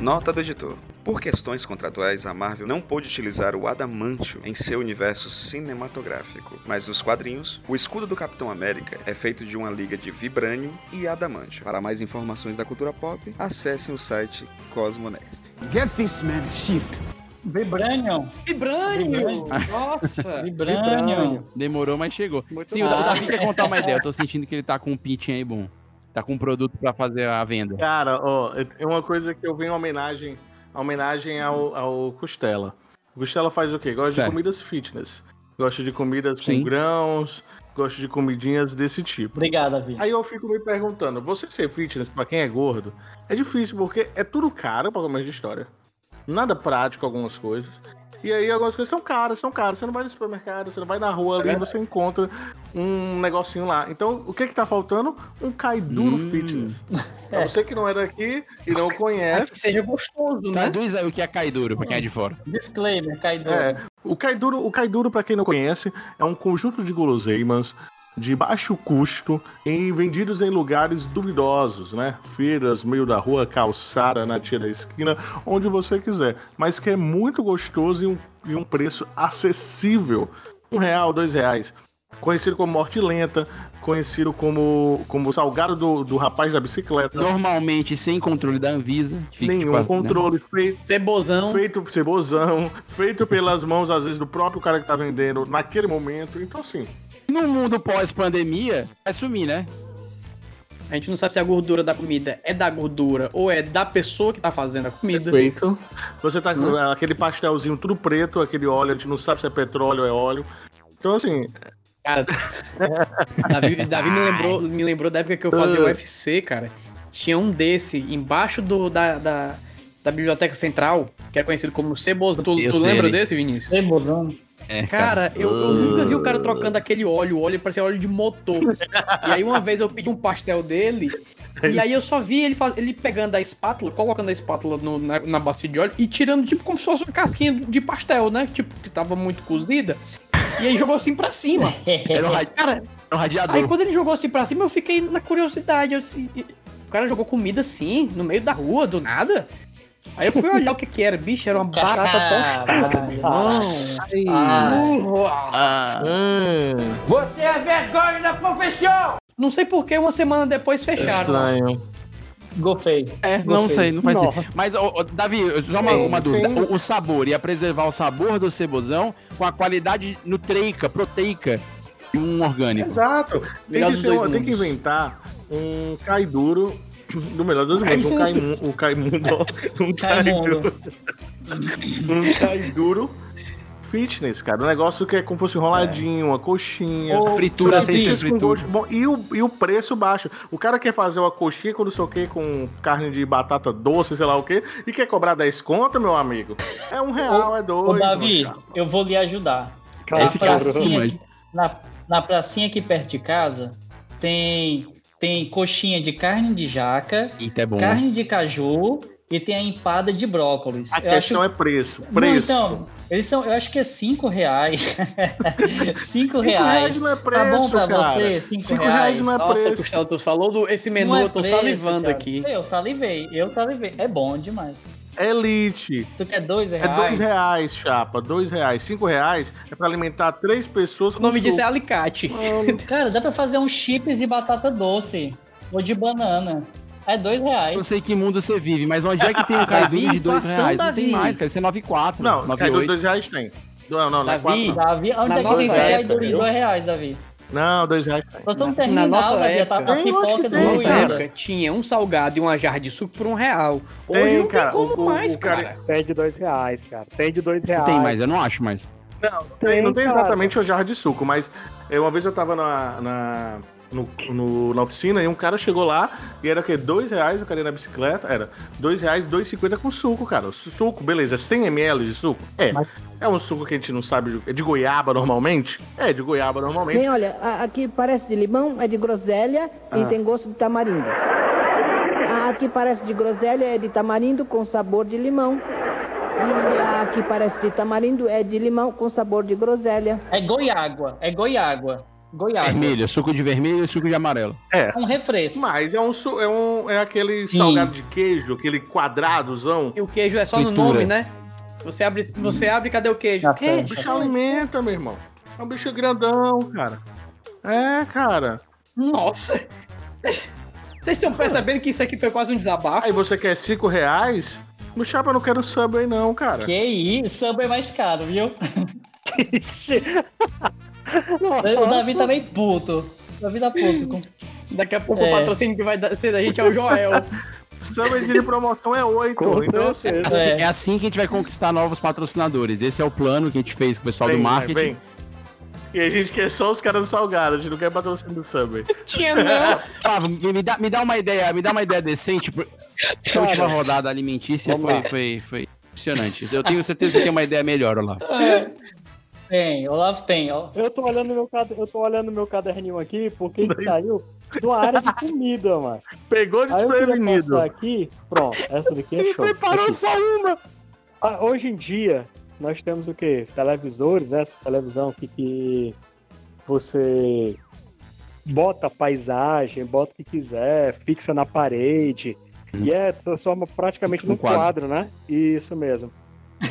S: Nota do editor. Por questões contratuais, a Marvel não pôde utilizar o adamantio em seu universo cinematográfico, mas nos quadrinhos, o escudo do Capitão América é feito de uma liga de vibrânio e adamantio. Para mais informações da cultura pop, acessem o site Cosmonet.
E: Get this man a shield.
G: Vibranium.
B: Vibrânio! Nossa!
G: Vibranium.
A: Demorou, mas chegou.
J: Muito
A: Sim, o
J: bom.
A: Da- o Davi quer contar uma ideia. Eu tô sentindo que ele tá com um pitch aí bom. Tá com um produto pra fazer a venda.
C: Cara, ó, é uma coisa que eu venho em homenagem, homenagem ao, ao Costela. O Costela faz o quê? Gosta
A: Certo.
C: de comidas fitness. Gosta de comidas
A: Sim.
C: com grãos, gosta de comidinhas desse tipo.
G: Obrigado, Davi.
C: Aí eu fico me perguntando, você ser fitness pra quem é gordo é difícil porque é tudo caro pra comer de história. Nada prático algumas coisas. E aí algumas coisas são caras, são caras. Você não vai no supermercado, você não vai na rua ali, você encontra um negocinho lá. Então, o que que tá faltando? Um Kaiduro
A: Hum.
C: Fitness. Pra você que não é daqui e não conhece,
B: Que seja gostoso, né?
A: Traduz aí o que é caiduro pra quem é de fora.
G: Disclaimer, Kaido.
C: É, o Kaiduro, o Kaiduro, para quem não conhece, é um conjunto de guloseimas de baixo custo e vendidos em lugares duvidosos, né? Feiras, meio da rua, calçada, na tia da esquina, onde você quiser. Mas que é muito gostoso e um, e um preço acessível. Um real, dois reais. Conhecido como morte lenta, conhecido como, como salgado do, do rapaz da bicicleta.
A: Normalmente sem controle da Anvisa.
C: Nenhum
A: tipo, né?
C: controle feito
B: Cebozão.
C: feito cebozão, feito pelas mãos, às vezes, do próprio cara que tá vendendo naquele momento. Então, assim,
A: No mundo pós-pandemia, vai sumir, né?
B: A gente não sabe se a gordura da comida é da gordura ou é da pessoa que tá fazendo a comida.
C: feito. Você tá com
B: Hum?
C: aquele pastelzinho tudo preto, aquele óleo, a gente não sabe se é petróleo ou é óleo. Então, assim,
B: Cara, Davi, Davi me, lembrou, me lembrou da época que eu fazia
C: Ah.
B: UFC, cara. Tinha um desse embaixo do, da, da, da Biblioteca Central, que era conhecido como Cebozão. Tu, tu lembra
A: ele.
B: desse, Vinícius?
G: Cebozão.
A: É,
B: Cara, eu, eu nunca vi o cara trocando aquele óleo, o óleo parecia óleo de motor. E aí uma vez eu pedi um pastel dele, e aí eu só vi ele, faz- ele pegando a espátula, colocando a espátula no- na, na bacia de óleo e tirando tipo como se fosse uma casquinha de pastel, né? Tipo, que tava muito cozida. E aí jogou assim pra cima.
A: Era um, ra-
B: Cara,
A: era um radiador.
B: aí quando ele jogou assim pra cima, eu fiquei na curiosidade. eu assim, o cara jogou comida assim, no meio da rua, do nada. Aí eu fui olhar o que que era, bicho, era uma barata tostada, meu irmão.
A: Ah.
B: Você é vergonha da profissão! Não sei por que uma semana depois fecharam.
G: Gostei.
A: É, não sei, não faz
G: Nossa.
A: sentido. Mas, ô, ô, Davi, só uma, uma dúvida. O, o sabor, ia preservar o sabor do cebozão com a qualidade nutrica, proteica de um orgânico.
C: Exato. Tem que, ser tem que inventar um cai duro do melhor dos mundos. Um caimundo. Um caimundo. Um cai
G: Caimundo.
C: duro. Um cai duro fitness, cara. Um negócio que é como se fosse enroladinho, uma coxinha.
A: Ou fritura sem ser fritura.
C: bom. E o, e o preço baixo. O cara quer fazer uma coxinha com não sei o que, com carne de batata doce, sei lá o que, e quer cobrar 10 conto, meu amigo. É um real, é dois.
G: Ô, Davi, eu vou lhe ajudar.
C: Cara, esse cara se
G: pracinha aqui- na, na pracinha aqui perto de casa tem, tem coxinha de carne de jaca,
A: Eita, é bom.
G: carne de caju e tem a empada de brócolis.
C: A
G: Eu
C: questão
G: acho-
C: é preço.
G: Não,
C: Preço.
G: então, eles são, eu acho que é 5 reais. 5
C: Cinco
G: reais.
C: reais não é
G: Tá bom
C: preço,
G: pra
C: cara.
G: você? 5
C: Cinco
G: reais.
C: reais não é
B: Nossa,
C: preço.
B: Gustavo, tu falou do, esse menu,
G: Não é
B: eu tô
G: preço,
B: salivando
G: cara.
B: aqui.
G: Eu salivei, eu salivei. É bom demais.
C: Elite.
G: Tu quer dois
C: É
G: reais?
C: dois reais, chapa. Dois reais. Cinco reais é pra alimentar três pessoas.
B: O nome disso é
C: suco.
B: alicate.
G: Cara, dá pra fazer um chips de batata doce. Ou de banana. É dois reais.
A: Eu sei que mundo você vive, mas onde é que tem um cai
B: Davi,
A: duro de dois reais? Não
B: Davi.
A: tem mais, cara. Isso é 9,4.
C: Não, cai duro
A: 9,8.
C: dois reais tem. Não, não, não é
B: Davi,
C: quatro, não.
G: Davi, onde
B: Na
G: é que tem cai
B: época,
G: duro de dois reais, Davi?
C: Não, dois reais tem.
G: Nós estamos
B: Na
G: terminando,
B: nossa
G: Davi. Tá,
B: época-
G: a
C: Tem, eu acho
G: pipoca do
C: tem, cara.
B: época tinha um salgado e uma jarra de suco por um real. Hoje
C: Tem,
B: não
C: cara.
B: tem como
C: O-
B: mais,
C: o cara-
B: cara.
J: Tem de dois reais, cara. Tem de dois reais.
A: tem mais, eu não acho mais.
C: Não, não tem, não tem
J: cara.
C: exatamente uma jarra de suco, mas é, uma vez eu tava na, na, no, no- na oficina e um cara chegou lá e era o quê? Dois reais o cara ia na bicicleta? Era dois reais, dois cinquenta com suco, cara. Suco, beleza, 100 ml de suco? É. É um suco que a gente não sabe, é de goiaba normalmente? É, de goiaba normalmente.
T: Bem, olha, a- aqui parece de limão, é de groselha
C: Ah.
T: e tem gosto de tamarindo. A Aqui parece de groselha, é de tamarindo com sabor de limão. E a aqui parece de tamarindo, é de limão com sabor de groselha.
G: É goiágua. É goiágua. Goiágua.
A: Vermelho, suco de vermelho e suco de amarelo.
C: É.
G: Um refresco.
C: Mas é um, é um é aquele
G: Sim.
C: salgado de queijo, aquele quadradozão.
B: E o queijo é só no
A: Fritura.
B: nome, né? Você abre, você abre, cadê o queijo?
G: Na
C: O
B: Queijo.
C: bicho alimenta, meu irmão. É um bicho grandão, cara. É, cara.
B: Nossa. Vocês estão percebendo que isso aqui foi quase um desabafo?
C: Aí você quer cinco reais? No chapa eu não quero Subway não, cara.
G: Que isso, samba é mais caro, viu?
J: Nossa.
G: O Davi tá meio puto. O Davi tá puto.
B: Daqui a pouco
G: É.
B: o patrocínio que vai ser da gente é o Joel.
C: Subway de promoção é oito.
J: Com
C: Então,
J: certeza.
G: É.
A: é. assim que a gente vai conquistar novos patrocinadores. Esse é o plano que a gente fez com o pessoal do marketing.
C: vem. E a gente quer só os caras do Salgado, a gente não quer patrocínio do Subway.
B: Tinha não.
A: Me dá, me dá uma ideia, me dá uma ideia decente. Essa última rodada alimentícia foi,
J: lá.
A: foi, foi impressionante. Eu tenho certeza que tem uma ideia melhor, Olá.
G: Tem, Olavo tem, ó.
J: Eu tô olhando meu, eu tô olhando meu caderninho aqui porque ele saiu de uma área de comida, mano.
C: Pegou
J: queria
C: desprevenido.
J: passar aqui, pronto, essa daqui é show.
A: Preparou
J: Aqui.
A: só uma.
J: Ah, hoje em dia, nós temos o quê? Televisores, né? Essa televisão que, que você bota paisagem, bota o que quiser, fixa na parede. E é, transforma praticamente
A: Um
J: num
A: quadro.
J: quadro, né? Isso mesmo.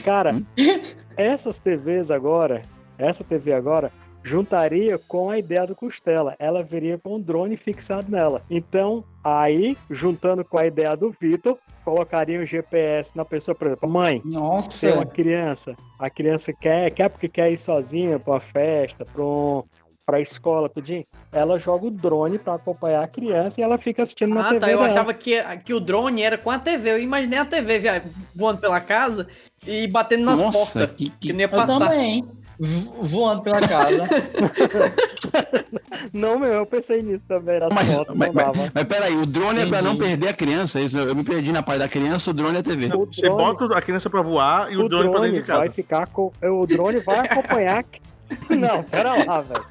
J: Cara, essas TVs agora, essa TV agora, juntaria com a ideia do Costela. Ela viria com um drone fixado nela. Então, aí, juntando com a ideia do Vitor, colocaria um GPS na pessoa, por exemplo, mãe,
G: Nossa.
J: tem uma criança, a criança quer, quer porque quer ir sozinha para uma festa, para um, pra escola, tudinho. Ela joga o drone para acompanhar a criança e ela fica assistindo na
B: Ah,
J: TV
B: tá. Eu
J: dela.
B: achava que, que o drone era com a TV. Eu imaginei a TV via- voando pela casa e batendo nas
A: Nossa,
B: portas.
A: que-
B: Que, não ia
G: Eu
B: passar.
G: também. vo- voando pela casa.
J: Não, meu, eu pensei nisso também.
A: Mas,
J: fotos,
A: mas,
J: não
A: mas, mas peraí, o drone é pra não
G: Entendi.
A: perder a criança, é isso? Eu me perdi na parte da criança, o drone é a TV.
J: O
C: Você
J: drone-
C: bota a criança pra voar e o,
J: o
C: drone, pra
J: drone
C: dentro de
J: vai
C: casa.
J: ficar com. O drone vai acompanhar. Não, pera lá, velho.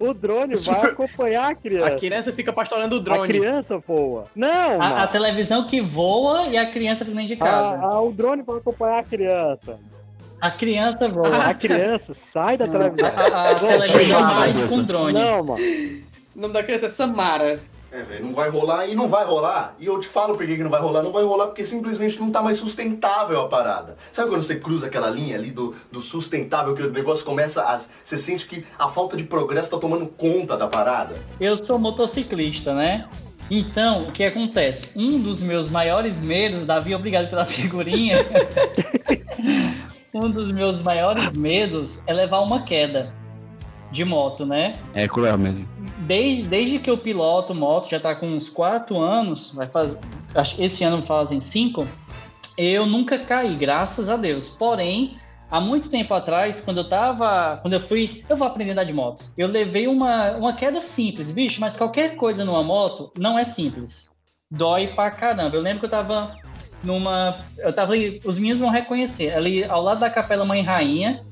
J: O, o drone vai acompanhar a criança.
B: A criança fica pastorando o
J: A
B: drone.
J: criança voa. Não,
G: A, a televisão que voa e a criança fica dentro de casa.
J: Ah, ah, o drone vai acompanhar a criança.
G: A criança voa.
J: A criança sai da televisão.
G: A, a- a televisão
A: chamada
G: vai com drone.
J: Não, mano.
B: O nome da criança é Samara.
R: É, velho, não vai rolar e não vai rolar. E eu te falo por que não vai rolar. Não vai rolar porque simplesmente não tá mais sustentável a parada. Sabe quando você cruza aquela linha ali do, do sustentável, que o negócio começa a. Você sente que a falta de progresso tá tomando conta da parada?
G: Eu sou motociclista, né? Então, o que acontece? Um dos meus maiores medos, Davi, obrigado pela figurinha. um dos meus maiores medos é levar uma queda de moto, né?
A: É cruel mesmo.
G: Desde, desde que eu piloto moto, já tá com uns 4 anos, vai fazer, esse ano fazem 5, eu nunca caí, graças a Deus. Porém, há muito tempo atrás, quando eu tava. Quando eu fui. Eu vou aprender a andar de moto. Eu levei uma, uma queda simples, bicho, mas qualquer coisa numa moto não é simples. Dói pra caramba. Eu lembro que eu tava numa. Eu tava ali, os meninos vão reconhecer, ali ao lado da Capela Mãe Rainha,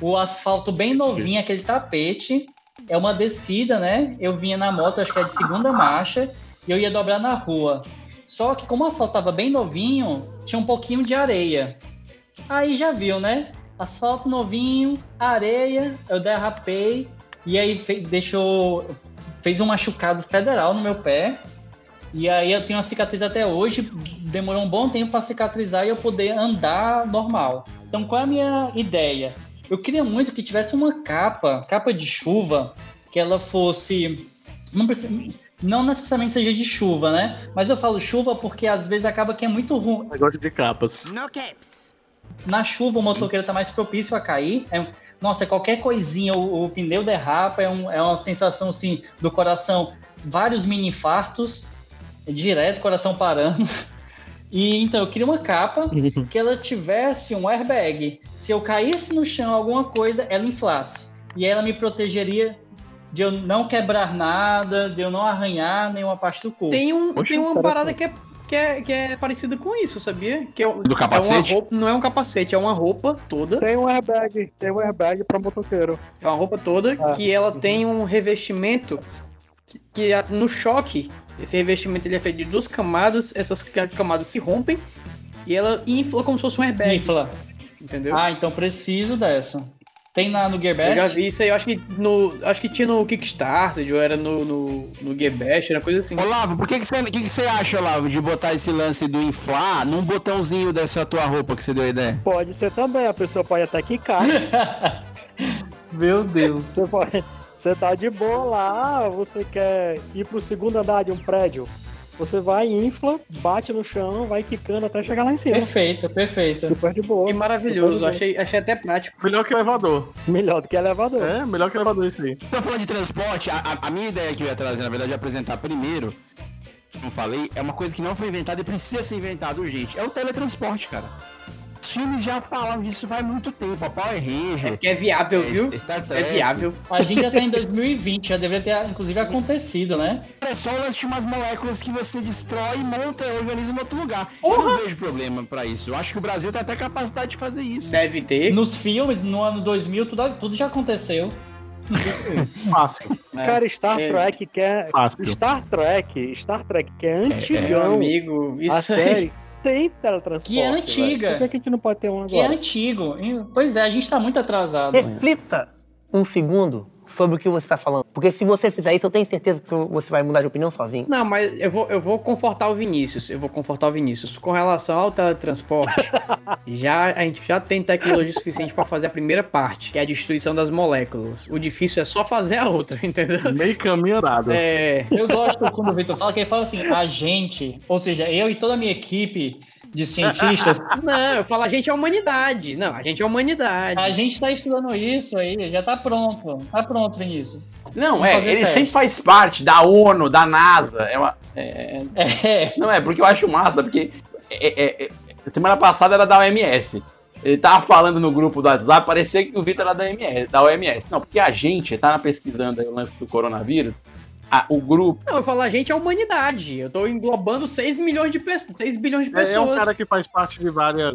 G: o asfalto bem novinho, aquele tapete. É uma descida, né? Eu vinha na moto, acho que é de segunda marcha, e eu ia dobrar na rua. Só que como o asfalto tava bem novinho, tinha um pouquinho de areia. Aí já viu, né? Asfalto novinho, areia, eu derrapei e aí fe- deixou fez um machucado federal no meu pé. E aí eu tenho uma cicatriz até hoje, demorou um bom tempo para cicatrizar e eu poder andar normal. Então qual é a minha ideia? Eu queria muito que tivesse uma capa, capa de chuva, que ela fosse não, precisa- não necessariamente seja de chuva, né? Mas eu falo chuva porque às vezes acaba que é muito ruim.
C: Negócio de capas.
G: Na chuva o motoqueiro tá mais propício a cair. É- nossa, qualquer coisinha, o, o pneu derrapa, é, um- é uma sensação assim do coração, vários mini infartos, direto, coração parando. E então eu queria uma capa que ela tivesse um airbag. Se eu caísse no chão alguma coisa, ela inflasse. E ela me protegeria de eu não quebrar nada, de eu não arranhar nenhuma parte do corpo.
B: Tem, um,
A: Poxa,
B: tem uma
A: cara,
B: parada que é, que, é, que é parecida com isso, sabia? Que é,
A: Do capacete?
B: É uma roupa, não é um capacete, é uma roupa toda.
J: Tem um airbag, tem um airbag pra motoqueiro.
B: É uma roupa toda
J: Ah.
B: que ela tem um revestimento que, que a- no choque, esse revestimento ele é feito de duas camadas, essas ca- camadas se rompem e ela infla como se fosse um airbag.
G: Infla.
B: Entendeu?
G: Ah, então preciso dessa. Tem na, no
B: Eu
G: Gearbest?
B: já vi isso aí, eu acho que no. Acho que tinha no Kickstarter, ou era no, no, no Gearbest, era coisa assim.
A: Olavo, por que, que, você, que, que você acha, Olavo, de botar esse lance do inflar num botãozinho dessa tua roupa que você deu a ideia?
J: Pode ser também, a pessoa pode até quicar.
G: Meu Deus.
J: Você, pode, você tá de boa lá, você quer ir pro segundo andar de um prédio. Você vai, infla, bate no chão, vai quicando até chegar lá em cima.
G: Perfeito, perfeito.
J: Super de boa.
B: Que maravilhoso, achei, achei até prático.
C: Melhor que elevador.
J: Melhor do que elevador.
C: É, melhor que elevador isso aí.
A: Tô falando de transporte, a, a- a minha ideia que eu ia trazer, na verdade, é apresentar primeiro, como falei, é uma coisa que não foi inventada e precisa ser inventada urgente. É o teletransporte, cara. Os filmes já falam disso faz muito tempo. A Power Ranger.
B: Que é viável,
A: é,
B: viu? É viável.
G: A gente já tá em 2020, já deveria ter, inclusive, acontecido, né?
A: É só o lance de umas moléculas que você destrói e monta e organiza em outro lugar. Eu não vejo problema pra isso. Eu acho que o Brasil tem até capacidade de fazer isso.
B: Deve ter.
G: Nos filmes, no ano 2000, tudo, tudo já aconteceu.
C: Fácil.
J: Cara, Star
B: é.
J: Trek que é.
C: Fácil.
J: Star Trek, Star Trek que é
B: Meu
J: antigão.
B: amigo, isso
J: a
B: aí.
J: série tem teletransporte.
G: Que é
J: velho.
G: antiga.
J: Por que, que a gente não pode ter um
G: Que é
J: agora?
G: antigo. Pois é, a gente tá muito atrasado.
U: Reflita um segundo sobre o que você está falando. Porque se você fizer isso, eu tenho certeza que você vai mudar de opinião sozinho.
B: Não, mas eu vou, eu vou confortar o Vinícius. Eu vou confortar o Vinícius. Com relação ao teletransporte, já, a gente já tem tecnologia suficiente pra fazer a primeira parte, que é a destruição das moléculas. O difícil é só fazer a outra, entendeu?
C: Meio caminho andado.
B: É.
G: Eu gosto quando o Vitor fala que ele fala assim, a gente, ou seja, eu e toda a minha equipe de cientistas,
B: Não, eu falo, a gente é a humanidade. Não, a gente é a humanidade.
G: a gente tá estudando isso aí, já tá pronto. Tá pronto, Vinícius.
V: Não,
G: Vamos
V: é, ele
G: teste.
V: sempre faz parte da ONU, da NASA. É uma, é-
G: É,
V: não é, porque eu acho massa, porque é- é- é- semana passada era da OMS.
A: Ele tava falando no grupo do WhatsApp, parecia que o Vitor era da, MS, da OMS. Não, porque a gente tava pesquisando aí o lance do coronavírus. A- o grupo.
B: Não, eu falo, a gente é a humanidade. Eu tô englobando 6 milhões de pessoas, 6 bilhões de
C: É,
B: pessoas.
C: é um cara que faz parte de várias,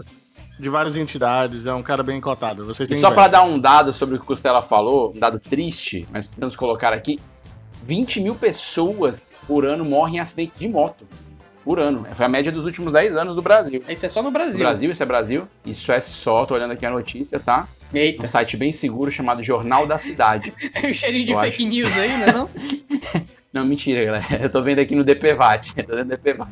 C: de várias entidades, é um cara bem cotado. Você
A: E só para dar um dado sobre o que o Costela falou, um dado triste, mas precisamos colocar aqui: 20 mil pessoas por ano morrem em acidentes de moto. Por ano. Foi a média dos últimos 10 anos do Brasil.
B: Isso é só no Brasil.
A: No Brasil, isso é Brasil. Isso é só, tô olhando aqui a notícia, tá?
B: Eita.
A: Um site bem seguro chamado Jornal da Cidade.
B: o cheirinho de
A: Eu
B: fake
A: acho.
B: news aí, né? Não?
A: Não, mentira, galera. Eu tô vendo aqui no DPVAT. Tô vendo no DPVAT.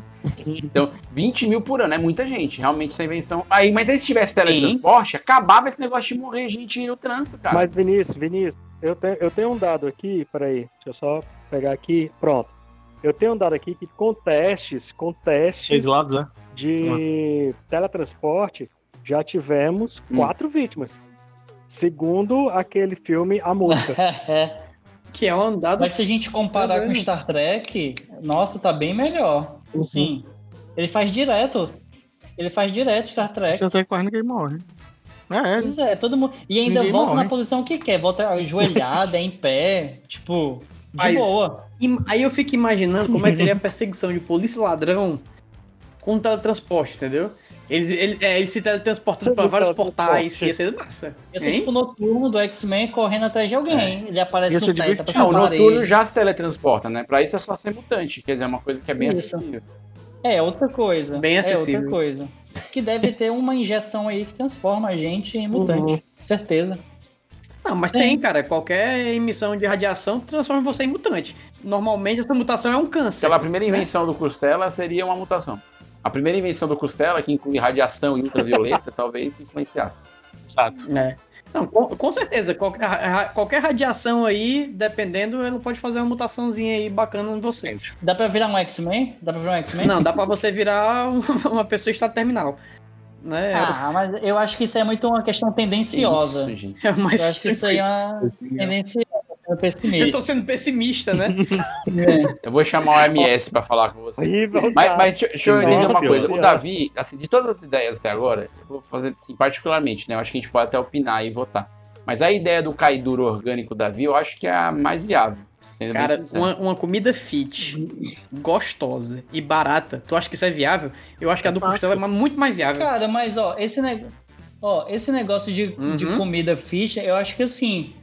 A: Então, 20 mil por ano é muita gente. Realmente, essa invenção. Aí, mas aí se tivesse teletransporte, acabava esse negócio de morrer gente no trânsito, cara.
J: Mas, Vinícius, Vinícius, eu tenho, eu tenho um dado aqui, peraí, deixa eu só pegar aqui, pronto. Eu tenho um dado aqui que com testes, com testes
C: lados, né?
J: de teletransporte, já tivemos
A: Hum.
J: quatro vítimas. Segundo aquele filme A Mosca.
B: que é um dado.
G: Mas se a gente comparar
B: Tá
G: com? Star Trek, nossa, tá bem melhor.
C: Uhum.
G: Sim. Ele faz direto. Ele faz direto Star Trek.
C: Até quase ninguém morre. É,
G: Pois é, todo mundo. E ainda
C: Ninguém
G: volta
C: morre.
G: na posição que quer, volta ajoelhada, em pé, tipo, de
B: Mas-
G: boa.
B: Aí eu fico imaginando como é que seria a perseguição de polícia e ladrão com teletransporte, entendeu? Eles, ele- é, eles se teletransportam pra vários portais, ia ser massa.
G: Eu
B: Hein?
G: tipo noturno do X-Men correndo atrás de alguém. Ele aparece no teto, pra
A: Não, o noturno já se teletransporta, né? Pra isso é só ser mutante. Quer dizer, é uma coisa que é bem
G: Isso.
A: acessível.
G: É, outra coisa.
A: Bem
G: É
A: acessível.
G: outra coisa. Que deve ter uma injeção aí que transforma a gente em mutante.
B: Uhum.
G: Certeza.
B: Não, mas tem, cara. Qualquer emissão de radiação transforma você em mutante. Normalmente essa mutação é um câncer.
A: Pela primeira invenção do Costela seria uma mutação. A primeira invenção do Costela, que inclui radiação e ultravioleta, talvez influenciasse.
C: Exato.
B: É. Não, com, com certeza. Qualquer, qualquer radiação aí, dependendo, ela pode fazer uma mutaçãozinha aí bacana em você.
G: Dá pra virar um X-Men? Dá pra virar um X-Men?
B: Não, dá pra você virar um- uma pessoa em estado terminal. Né?
G: Ah, mas eu acho que isso é muito uma questão tendenciosa.
A: Isso, gente.
B: É mais
G: eu acho que isso aí é uma tendenciosa, é pessimista.
B: Eu tô sendo pessimista, né?
A: Eu vou chamar o MS pra falar com vocês. Mas, mas deixa, deixa eu entender uma coisa. O. Davi, assim, de todas as ideias até agora, eu vou fazer assim, particularmente, né? Eu acho que a gente pode até opinar e votar. Mas a ideia do caiduro orgânico Davi, eu acho que é a mais viável. Sendo
B: Cara, uma, uma comida fit, gostosa e barata, tu acha que isso é viável? Eu acho que a do Costela é muito mais viável.
G: Cara, mas ó, esse negócio. Ó, esse negócio de, de
B: Uhum.
G: comida fit, eu acho que assim.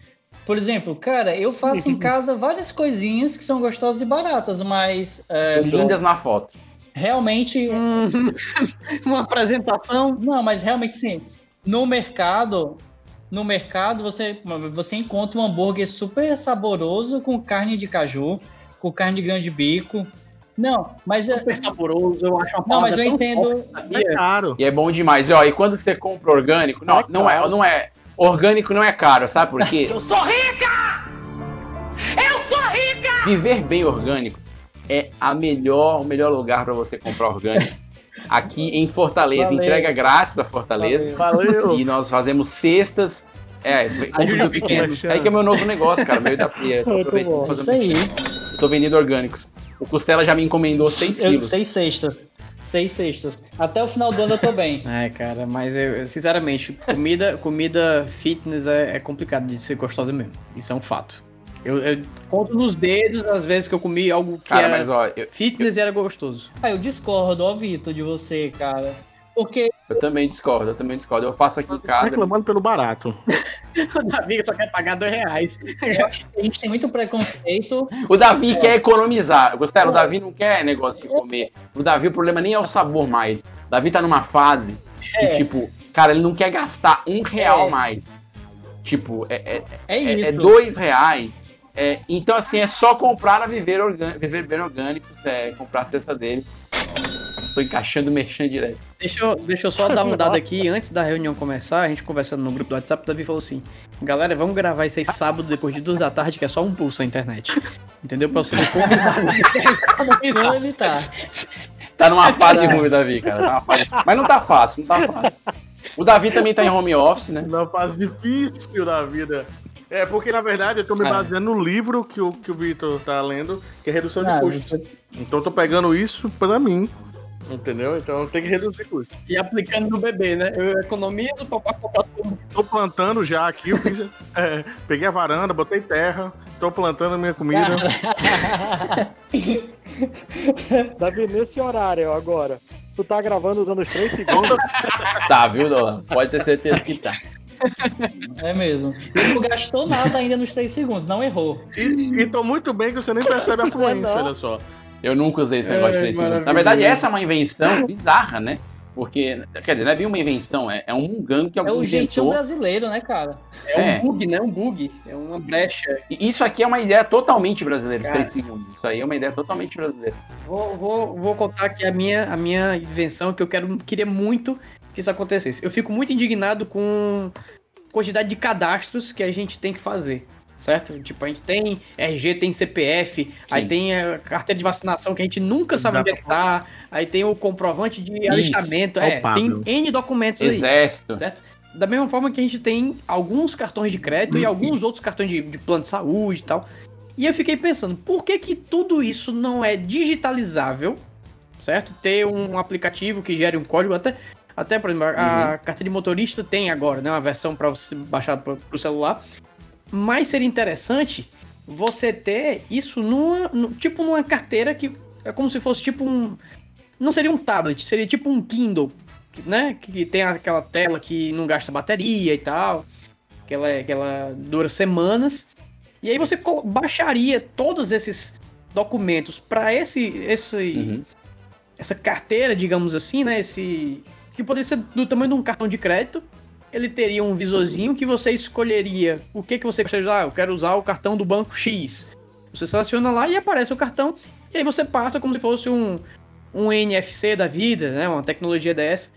G: Por exemplo, cara, eu faço em casa várias coisinhas que são gostosas e baratas, mas. é,
A: Lindas na foto.
G: Realmente.
B: Uma apresentação?
G: Não, mas realmente sim. No mercado. No mercado você, você encontra um hambúrguer super saboroso com carne de caju, com carne de grande bico. Não, mas é.
B: Super saboroso, eu acho uma
G: Não, mas eu entendo.
B: forte?
C: É caro.
A: E é bom demais. E, ó, e quando você compra orgânico, não, não é, não é. Orgânico não é caro, sabe por quê?
W: Eu sou rica! Eu sou rica!
A: Viver bem orgânicos é a melhor, o melhor lugar para você comprar orgânicos. Aqui em Fortaleza,
W: Valeu.
A: entrega grátis para Fortaleza.
C: Valeu.
A: E nós fazemos cestas. É,
B: Ajuda
A: pequeno. Aí que é meu novo negócio, cara. Meio da pia. Tô aproveitando fazer
G: Isso aí.
A: um- Tô vendendo orgânicos. O Costela já me encomendou 6
G: Eu,
A: quilos.
G: seis sextas. Seis sextas. Até o final do ano eu tô bem.
B: É, cara, mas eu, sinceramente, comida, comida fitness é, é complicado de ser gostosa mesmo. Isso é um fato. Eu, eu conto nos dedos as vezes que eu comi algo que
A: Cara,
B: era
A: mas ó, eu,
B: fitness e era gostoso.
G: Ah, eu discordo, ó, Vitor, de você, cara. Porque.
A: eu também discordo, eu também discordo. Eu faço aqui em casa.
C: Reclamando pelo barato.
B: O Davi só quer pagar dois reais.
G: Eu acho que a gente tem muito preconceito.
A: O Davi quer economizar. Gostavo, o Davi não quer negócio de comer. O Davi, o problema nem é o sabor mais. O Davi tá numa fase que,
G: É.
A: tipo, cara, ele não quer gastar um real
G: É.
A: mais. Tipo, é, é,
G: É
A: é-
G: isso.
A: é dois reais. É, então, assim, é só comprar a Viver, orgân- Viver Bem Orgânicos, é comprar a cesta dele. Tô encaixando, mexendo direto.
B: Deixa eu, deixa eu só dar um dado aqui, antes da reunião começar, a gente conversando no grupo do WhatsApp, o Davi falou assim, galera, vamos gravar isso aí sábado, depois de duas da tarde, que é só um pulso na internet. Entendeu? Pra você ver como
G: Como ele tá.
A: Tá numa fase ruim, Davi, cara. Tá fase... Mas não tá fácil, não tá fácil. O Davi também tá em home office, né?
C: Numa fase difícil da vida. É, porque na verdade eu tô me baseando no livro que o, que o Vitor tá lendo, que é redução de custos. Então eu tô pegando isso pra mim. Entendeu? Então tem que reduzir custo.
B: E aplicando no bebê, né? Eu economizo pra pra comprar tudo.
C: Tô plantando já aqui, eu fiz, é, peguei a varanda, botei terra, tô plantando minha comida.
J: Davi, nesse horário agora, tu tá gravando usando os 3 segundos.
V: Tá, viu, Dolan? Pode ter certeza que tá.
G: É mesmo. E não gastou nada ainda nos 3 segundos, não errou.
C: E, e tô muito bem que você nem percebe a fluência,
G: Não.
C: olha só.
V: Eu nunca usei esse negócio de
C: Ai,
V: 3 segundos. Na verdade, essa é uma invenção bizarra, né? Porque, quer dizer, não é bem uma invenção, é, é um mungano que
G: É
V: alguém
G: o jeitinho
V: inventou.
G: brasileiro, né, cara?
B: É um
V: É.
B: bug, né? Um bug. É uma brecha.
V: E Isso aqui é uma ideia totalmente brasileira,
B: Cara.
V: 3 segundos. Isso aí é uma ideia totalmente brasileira.
B: Vou, vou, vou contar aqui a minha, a minha invenção que eu quero, queria muito que isso acontecesse. Eu fico muito indignado com a quantidade de cadastros que a gente tem que fazer. Certo? Tipo, a gente tem RG, tem CPF, aí tem a carteira de vacinação que a gente nunca sabe onde é que tá, aí tem o comprovante de
V: Isso,
B: alistamento, é, tem N documentos aí.
V: Exército.
B: Certo? Da mesma forma que a gente tem alguns cartões de crédito e alguns outros cartões de, de plano de saúde e tal. E eu fiquei pensando, por que que tudo isso não é digitalizável, certo? Ter um aplicativo que gere um código, até, até por exemplo, a carteira de motorista tem agora, né, uma versão para você baixar para o celular. Mas seria interessante você ter isso numa, tipo numa carteira que é como se fosse tipo um, não seria um tablet, seria tipo um Kindle, que, né? Que tem aquela tela que não gasta bateria e tal, que ela, que ela dura semanas. E aí você baixaria todos esses documentos para esse, esse essa carteira, digamos assim, né? Esse que poderia ser do tamanho de um cartão de crédito. Ele teria um visorzinho que você escolheria o que que você de usar. Eu quero usar o cartão do banco X. Você seleciona lá e aparece o cartão. E aí você passa como se fosse um, um NFC da vida, né? Uma tecnologia dessa.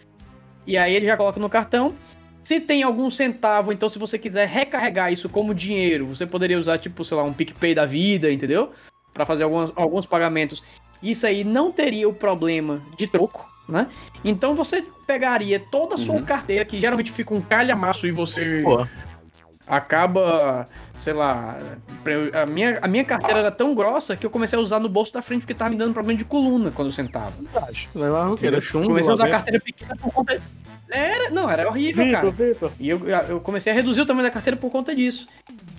B: E aí ele já coloca no cartão. Se tem algum centavo, então se você quiser recarregar isso como dinheiro, você poderia usar, tipo, sei lá, um PicPay da vida, entendeu? Para fazer alguns, alguns pagamentos. Isso aí não teria o problema de troco, né? Então você pegaria toda a sua carteira, que geralmente fica um calhamaço e você
C: Pô.
B: acaba, sei lá, a minha, a minha carteira era tão grossa que eu comecei a usar no bolso da frente porque tava me dando problema de coluna quando eu sentava.
C: Era chumbo
B: Comecei a usar
C: dentro?
B: carteira pequena por conta. Era, não, era horrível,
J: Vitor,
B: cara.
J: Vitor.
B: E eu, eu comecei a reduzir o tamanho da carteira por conta disso.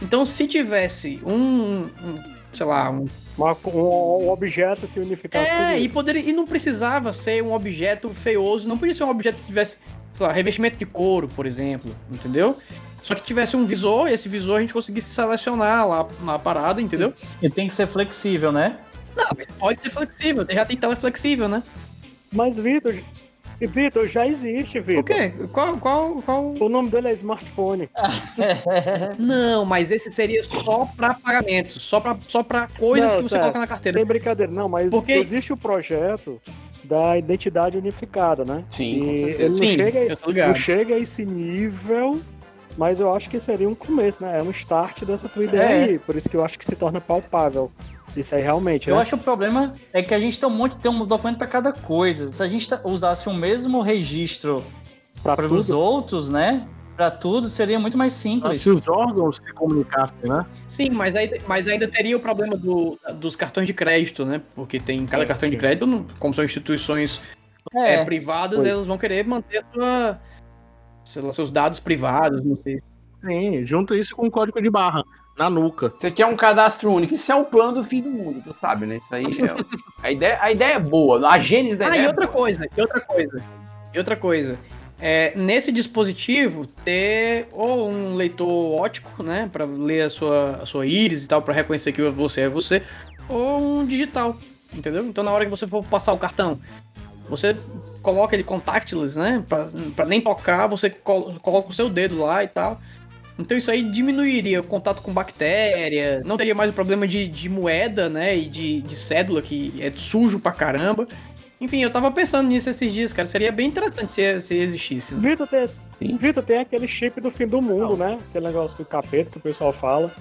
B: Então, se tivesse um, um, sei lá, um
J: Uma- um, um objeto que unificasse tudo
B: é, e, poderia, e não precisava ser um objeto feioso, não podia ser um objeto que tivesse, sei lá, revestimento de couro, por exemplo, entendeu? Só que tivesse um visor, e esse visor a gente conseguisse selecionar lá na parada, entendeu?
G: E tem que ser flexível, né?
B: Não, mas pode ser flexível, já tem tela flexível, né?
J: Mas, Vitor, Vitor, já existe, Vitor.
B: O quê? Qual, qual, qual?
J: O nome dele é smartphone.
B: Não, mas esse seria só pra pagamentos, só pra, só pra coisas
J: Não,
B: que você
J: sério,
B: coloca na carteira.
J: Sem brincadeira, não, mas
B: Porque-
J: existe o projeto da identidade unificada, né?
V: Sim, com
J: E
V: certeza.
J: ele não,
B: Sim,
J: chega,
B: eu tô ligado.
J: não chega a esse nível, mas eu acho que seria um começo, né? É um start dessa tua ideia
G: É.
J: aí. Por isso que eu acho que se torna palpável. Isso aí realmente,
G: Eu
J: né?
G: acho que o problema é que a gente tem um monte, tem um documento para cada coisa. Se a gente ta- usasse o mesmo registro para os outros, né? Para tudo seria muito mais
C: Ah,
G: simples.
C: Se os órgãos se comunicassem, né?
B: Sim, mas, aí, mas ainda teria o problema do- dos cartões de crédito, né? Porque tem cada
J: É,
B: cartão de
J: sim.
B: crédito, não- como são instituições
G: É,
B: é, privadas,
J: Oi.
B: elas vão querer manter sua, sei lá, seus dados privados, não sei.
C: Sim, junta isso com o código de barra, na nuca.
V: Você quer um cadastro único. Isso é o plano do fim do mundo, tu sabe, né? Isso aí é. a, ideia, a ideia é boa. A gênese da
B: Ah,
V: ideia.
B: e
V: é
B: outra
V: boa.
B: coisa, e outra coisa, e outra coisa. É, nesse dispositivo ter ou um leitor ótico, né, para ler a sua, a sua íris e tal, para reconhecer que você é você, ou um digital, entendeu? Então na hora que você for passar o cartão, você coloca ele contactless, né, pra, pra nem tocar, você col- coloca o seu dedo lá e tal. Então isso aí diminuiria o contato com bactéria, não teria mais o problema de, de moeda, né, e de, de cédula, que é sujo pra caramba. Enfim, eu tava pensando nisso esses dias, cara. Seria bem interessante se, se existisse. né?
J: Vitor tem. Vitor tem aquele chip do fim do mundo, né? Aquele negócio do capeta que o pessoal fala.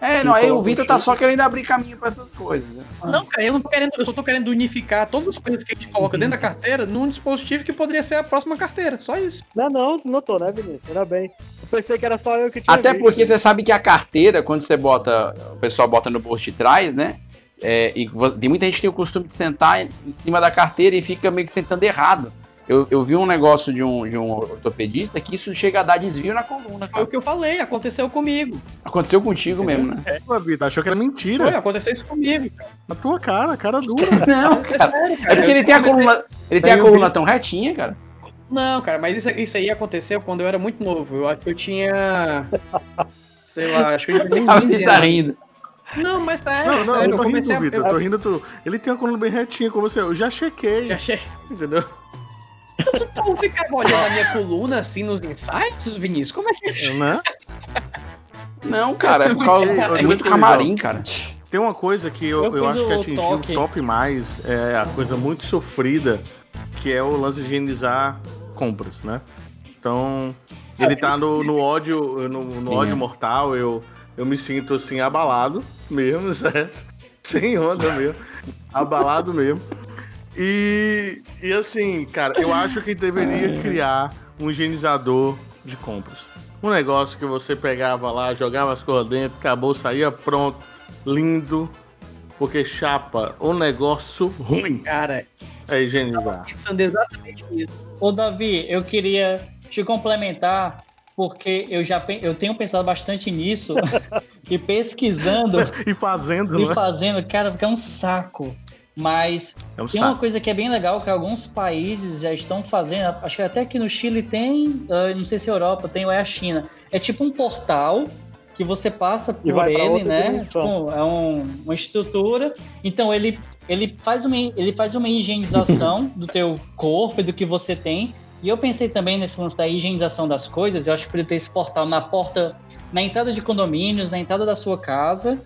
V: É, não, aí o Vitor tá só querendo abrir caminho pra essas coisas. Né?
B: Não, cara, eu não tô querendo, eu só tô querendo unificar todas as coisas que a gente coloca dentro da carteira num dispositivo que poderia ser a próxima carteira. Só isso.
J: Não, não, não tô, né, Vinícius? Ainda bem. Eu pensei que era só eu que tinha
V: Até
J: visto.
V: porque você sabe que a carteira, quando você bota. O pessoal bota no bolso de trás, né? é, e tem muita gente que tem o costume de sentar em cima da carteira e fica meio que sentando errado. Eu, eu vi um negócio de um, de um ortopedista que isso chega a dar desvio na coluna.
B: Foi o que eu falei, aconteceu comigo.
V: Aconteceu contigo mesmo, né?
C: É, Vitor, achou que era mentira.
B: Foi, aconteceu isso comigo. cara.
C: Na tua cara, cara dura.
V: Não, cara.
B: sério,
V: É porque ele tem a coluna, ele tem a coluna tão retinha, cara.
B: Não, cara, mas isso, isso aí aconteceu quando eu era muito novo. Eu acho que eu tinha. Sei lá, acho que eu tinha
V: Ah,
B: 15
V: Você tá rindo.
B: Não, mas sério,
C: Não, não,
B: sério,
C: eu tô
B: eu comecei
C: rindo,
B: a.
C: Vitor,
B: eu-
C: tô rindo tu. Ele tem uma coluna bem retinha com você. Eu já chequei.
B: Já chequei.
C: Entendeu?
B: Tu ficava olhando a minha coluna assim nos insights, Vinícius? Como é que é?
C: Né?
V: Não, cara, é por causa é
C: olha,
V: muito camarim, cara.
C: Tem uma coisa que eu,
G: Eu
C: acho que atingiu o top mais, é a coisa muito sofrida, que é o lance de higienizar compras, né? Então, ele tá no, no ódio, no, no
V: Sim,
C: ódio
V: é.
C: mortal, eu, eu me sinto assim, abalado mesmo, certo? Sem onda mesmo. abalado mesmo. E, e assim, cara, eu acho que deveria criar um higienizador de compras. Um negócio que você pegava lá, jogava as coisas dentro, acabou, saía pronto, lindo. Porque chapa, o negócio ruim
B: Cara,
C: é higienizar.
B: pensando exatamente nisso.
G: Ô, Davi, eu queria te complementar, porque eu já eu tenho pensado bastante nisso e pesquisando
C: E fazendo,
G: e
C: né?
G: fazendo, cara, fica um saco. Mas
C: É um
G: tem uma coisa que é bem legal que alguns países já estão fazendo. Acho que até aqui no Chile tem, ah, não sei se a Europa tem ou é a China. É tipo um portal que você passa por ele, né? Tipo, é um- uma estrutura. Então ele, ele, faz uma, ele faz uma higienização do teu corpo e do que você tem. E eu pensei também nesse lance da higienização das coisas. Eu acho que poderia ter esse portal na porta, na entrada de condomínios, na entrada da sua casa.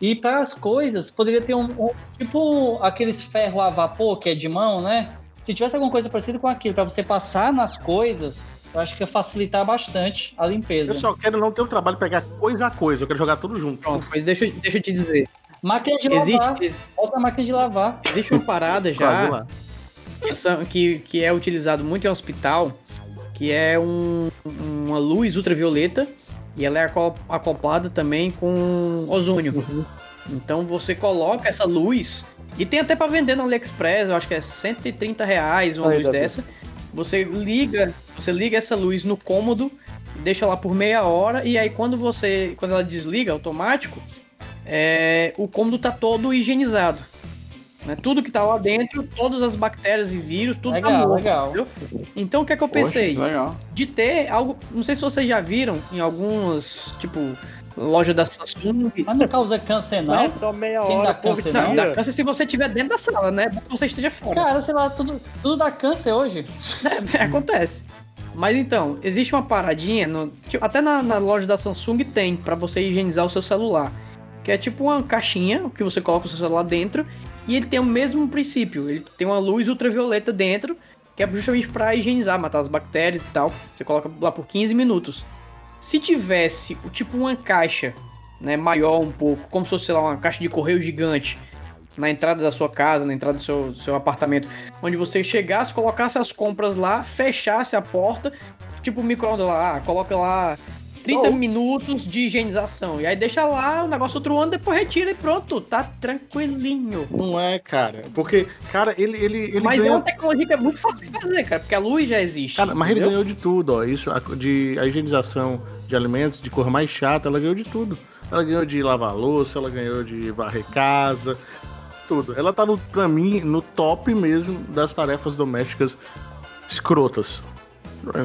G: E para as coisas, poderia ter um, um- tipo aqueles ferro a vapor que é de mão, né? Se tivesse alguma coisa parecida com aquilo para você passar nas coisas, eu acho que ia facilitar bastante a limpeza.
C: Eu só quero não ter o trabalho de pegar coisa a coisa, eu quero jogar tudo junto.
B: Pronto, mas deixa, eu- deixa eu te dizer.
G: Máquina de
B: Existe,
G: lavar.
B: ex-
G: Bota a máquina de lavar.
B: existe uma parada já que, são- que, que é utilizado muito em hospital, que é um- uma luz ultravioleta e ela é aco- acoplada também com ozônio. Então você coloca essa luz e tem até para vender no AliExpress, eu acho que é 130 reais uma luz dessa. Você liga, você liga essa luz no cômodo, deixa lá por meia hora e aí quando você, quando ela desliga automático, é, o cômodo tá todo higienizado. Né? Tudo que tá lá dentro, todas as bactérias e vírus, tudo tá
G: Legal,
B: morto,
G: legal.
B: entendeu? Então o que é que eu
V: Poxa,
B: pensei?
V: que legal.
B: de ter algo. Não sei se vocês já viram em algumas, tipo, loja da Samsung.
G: Mas não causa câncer,
J: Não é só meia
G: Sem
J: hora
G: câncer,
J: dia.
G: não?
B: Não, dá câncer se você estiver dentro da sala, né? Bom que você esteja fora.
G: Cara, sei lá, tudo, tudo dá câncer hoje.
B: É, acontece. Mas então, existe uma paradinha, no- tipo, até na, na loja da Samsung tem, pra você higienizar o seu celular. Que é tipo uma caixinha que você coloca o seu celular dentro e ele tem o mesmo princípio. Ele tem uma luz ultravioleta dentro, que é justamente pra higienizar, matar as bactérias e tal. Você coloca lá por 15 minutos. Se tivesse o tipo uma caixa, né, maior um pouco, como se fosse sei lá, uma caixa de correio gigante, na entrada da sua casa, na entrada do seu, seu apartamento, onde você chegasse, colocasse as compras lá, fechasse a porta, tipo micro-ondas lá, ah, coloca lá 30
J: Oh.
B: minutos de higienização. E aí deixa lá o negócio outro ano, depois retira e pronto, tá tranquilinho.
C: Não é, cara. Porque, cara, ele, ele, ele
B: Mas é
C: ganha.
B: uma tecnologia que é muito fácil de fazer, cara, porque a luz já existe.
C: Cara, mas ele ganhou de tudo, ó. Isso, a, de, a higienização de alimentos, de cor mais chata, ela ganhou de tudo. Ela ganhou de lavar louça, ela ganhou de varrer casa, tudo. Ela tá, no, pra mim, no top mesmo das tarefas domésticas escrotas.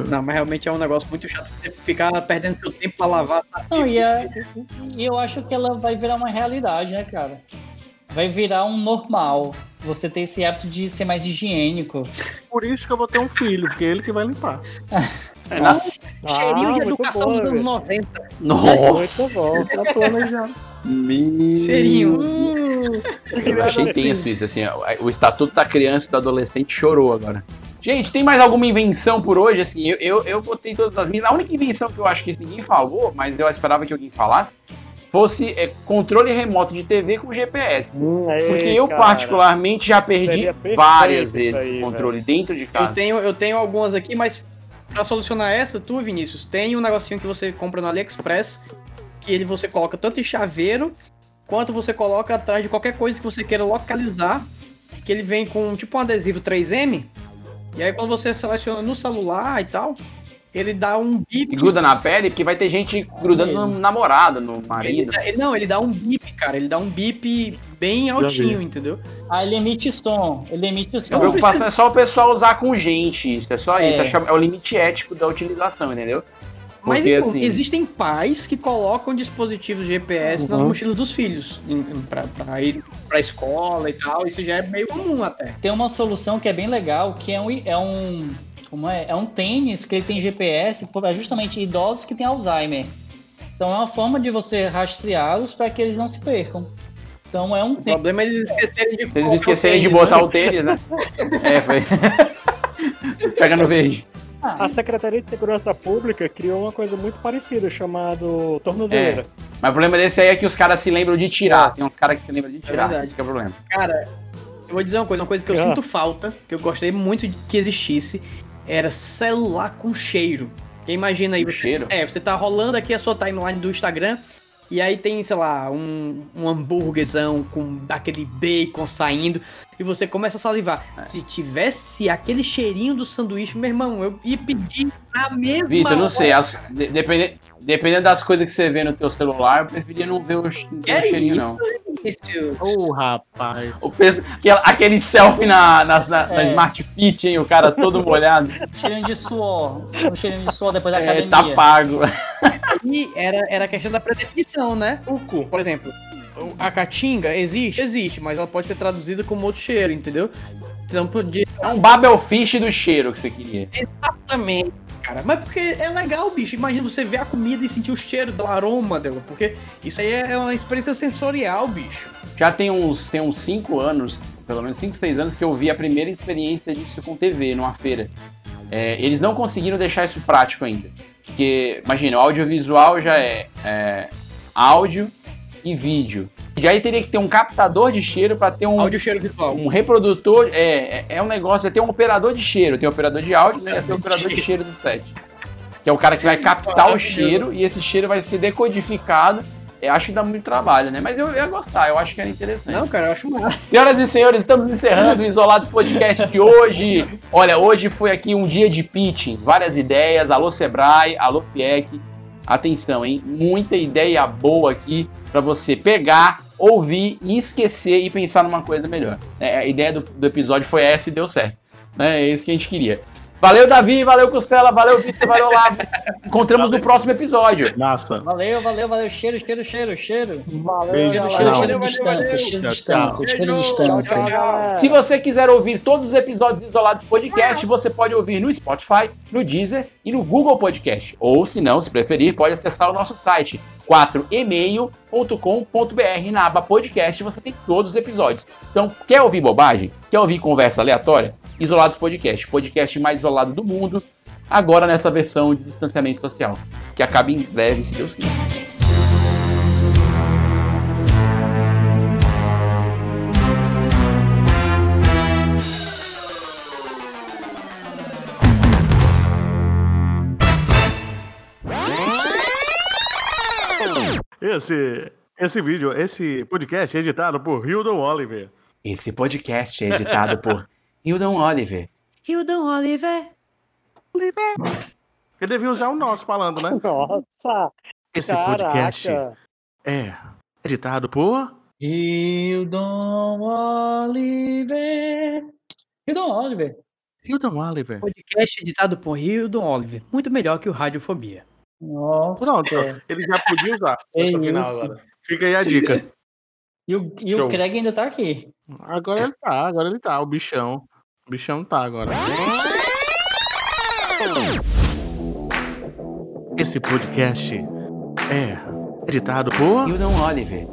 B: Não, mas realmente é um negócio muito chato. Você ficar perdendo seu tempo pra lavar. sabe?
G: Não, e, é- e eu acho que ela vai virar uma realidade, né, cara? Vai virar um normal. Você ter esse hábito de ser mais higiênico.
C: Por isso que eu vou ter um filho, porque é ele que vai limpar.
B: Cheirinho de educação
J: bom,
B: dos anos
J: velho.
B: 90.
V: Nossa!
J: Muito bom.
C: Tá planejado.
V: Meu...
B: Cheirinho. Hum.
V: Eu achei tenso isso, assim, ó, o estatuto da criança e do adolescente chorou agora. Gente, tem mais alguma invenção por hoje? Assim, eu, eu, eu botei todas as minhas. A única invenção que eu acho que ninguém falou, mas eu esperava que alguém falasse, fosse é, controle remoto de TV com GPS.
J: Ei,
V: Porque eu,
J: cara.
V: particularmente, já perdi várias vezes
J: aí,
V: o controle dentro de
B: Eu
V: casa.
B: tenho, eu tenho algumas aqui, mas pra solucionar essa, tu, Vinícius, tem um negocinho que você compra no AliExpress, que ele você coloca tanto em chaveiro quanto você coloca atrás de qualquer coisa que você queira localizar, que ele vem com tipo um adesivo 3M, e aí quando você seleciona no celular e tal, ele dá um bip.
A: E gruda na pele, porque vai ter gente grudando no namorado, no
B: Ele
A: marido.
B: dá- ele- não, ele dá um bip, cara. Ele dá um bip bem altinho, entendeu?
G: Ah, ele emite som. Ele emite som.
A: A preocupação é só o pessoal usar com gente, isso é só
G: É.
A: isso. É o limite ético da utilização, entendeu?
B: Mas
A: Porque
B: então,
A: assim.
B: existem pais que colocam dispositivos GPS nas
A: Uhum.
B: mochilas dos filhos em- pra, ir pra escola e tal. Isso já é meio comum até.
G: Tem uma solução que é bem legal, que é um, é um, como é? É um tênis que ele tem GPS para justamente idosos que têm Alzheimer. Então é uma forma de você rastreá-los para que eles não se percam. Então é um
B: O problema é eles esquecerem de
A: eles esquecerem de
B: tênis,
A: botar
B: né?
A: o tênis, né? É, foi. Pega no verde.
J: A Secretaria de Segurança Pública criou uma coisa muito parecida, chamado tornozeleira.
A: É. Mas o problema desse aí é que os caras se lembram de tirar. Tem uns caras que se lembram de tirar.
B: verdade.
A: esse que é o problema.
B: Cara, eu vou dizer uma coisa, uma coisa que eu
A: Ah.
B: sinto falta, que eu gostaria muito de que existisse, era celular com cheiro. Porque imagina aí, você,
A: cheiro?
B: é, você tá rolando aqui a sua timeline do Instagram, e aí tem, sei lá, um, um hambúrguerzão com aquele bacon saindo, e você começa a salivar.
A: É.
B: Se tivesse aquele cheirinho do sanduíche, meu irmão, eu ia pedir na mesma
A: Vitor, não sei. as- de- depende- dependendo das coisas que você vê no teu celular, eu preferia não ver o, ver o
B: É
A: cheirinho,
B: isso,
A: não.
B: Vinícius.
C: Ô, rapaz.
A: O peso- aquele, aquele selfie na, na, na- na
G: É.
A: Smart Fit, hein? O cara todo molhado.
G: Cheirinho de suor. Um cheirinho de suor depois da
A: É,
G: academia.
A: tá pago.
B: E era, era a questão da predefinição, né? Por exemplo, a caatinga existe? Existe, mas ela pode ser traduzida como outro cheiro, entendeu? Então podia.
A: É um Babel Fish do cheiro que você queria.
B: Exatamente, cara. Mas porque é legal, bicho. Imagina você ver a comida e sentir o cheiro do aroma dela. Porque isso aí é uma experiência sensorial, bicho.
A: Já tem uns, tem uns 5 anos, pelo menos 5, 6 anos, que eu vi a primeira experiência disso com TV numa feira. É, eles não conseguiram deixar isso prático ainda. Porque, imagina, o audiovisual já é, é, áudio e vídeo. E aí teria que ter um captador de cheiro para ter um.
B: Áudio cheiro visual.
A: Um reprodutor. É, é, é um negócio, é ter um operador de cheiro. Tem um operador de áudio e tem um operador de cheiro do set. Que é o cara que vai captar o cheiro e esse cheiro vai ser decodificado. Eu acho que dá muito trabalho, né? Mas eu ia gostar, eu acho que era interessante.
B: Não, cara, eu acho massa.
A: Senhoras e senhores, estamos encerrando o Isolados Podcast de hoje. Olha, hoje foi aqui um dia de pitching, várias ideias. Alô Sebrae, alô FIEC. Atenção, hein? Muita ideia boa aqui para você pegar, ouvir e esquecer e pensar numa coisa melhor. É, a ideia do, do episódio foi essa e deu certo. Né? É isso que a gente queria. Valeu, Davi, valeu, Costela, valeu, Vitor, valeu, Lápis. Encontramos no próximo episódio.
C: Massa.
G: Valeu, valeu, valeu. Cheiro, cheiro, cheiro, cheiro.
J: Valeu,
C: Beijo,
G: cheiro, cheiro distante, cheiro
C: Tchau,
G: distante, cheiro distante.
A: Se você quiser ouvir todos os episódios isolados podcast, você pode ouvir no Spotify, no Deezer e no Google Podcast. Ou, se não, se preferir, pode acessar o nosso site 4email.com.br na aba podcast você tem todos os episódios. Então, quer ouvir bobagem? Quer ouvir conversa aleatória? Isolados Podcast, podcast mais isolado do mundo, agora nessa versão de distanciamento social, que acaba em breve, se Deus quiser.
C: Esse, esse vídeo, esse podcast é editado por Hildon Oliver.
A: Esse podcast é editado por Hildon Oliver.
B: Hildon Oliver.
C: Ele devia usar o nosso falando, né?
J: Nossa!
C: Esse
J: Caraca.
C: podcast é editado por.
G: Hildon Oliver. Hildon Oliver.
C: Hildon Oliver.
B: Podcast editado por Hildon Oliver. Muito melhor que o Radiofobia.
C: Pronto, ele já podia usar essa
G: É
C: final agora. Fica aí a dica.
G: E o, e o Craig ainda tá aqui.
C: Agora ele tá, agora ele tá, o bichão. O bichão tá agora. Esse podcast é editado por.
A: Hildon Oliver.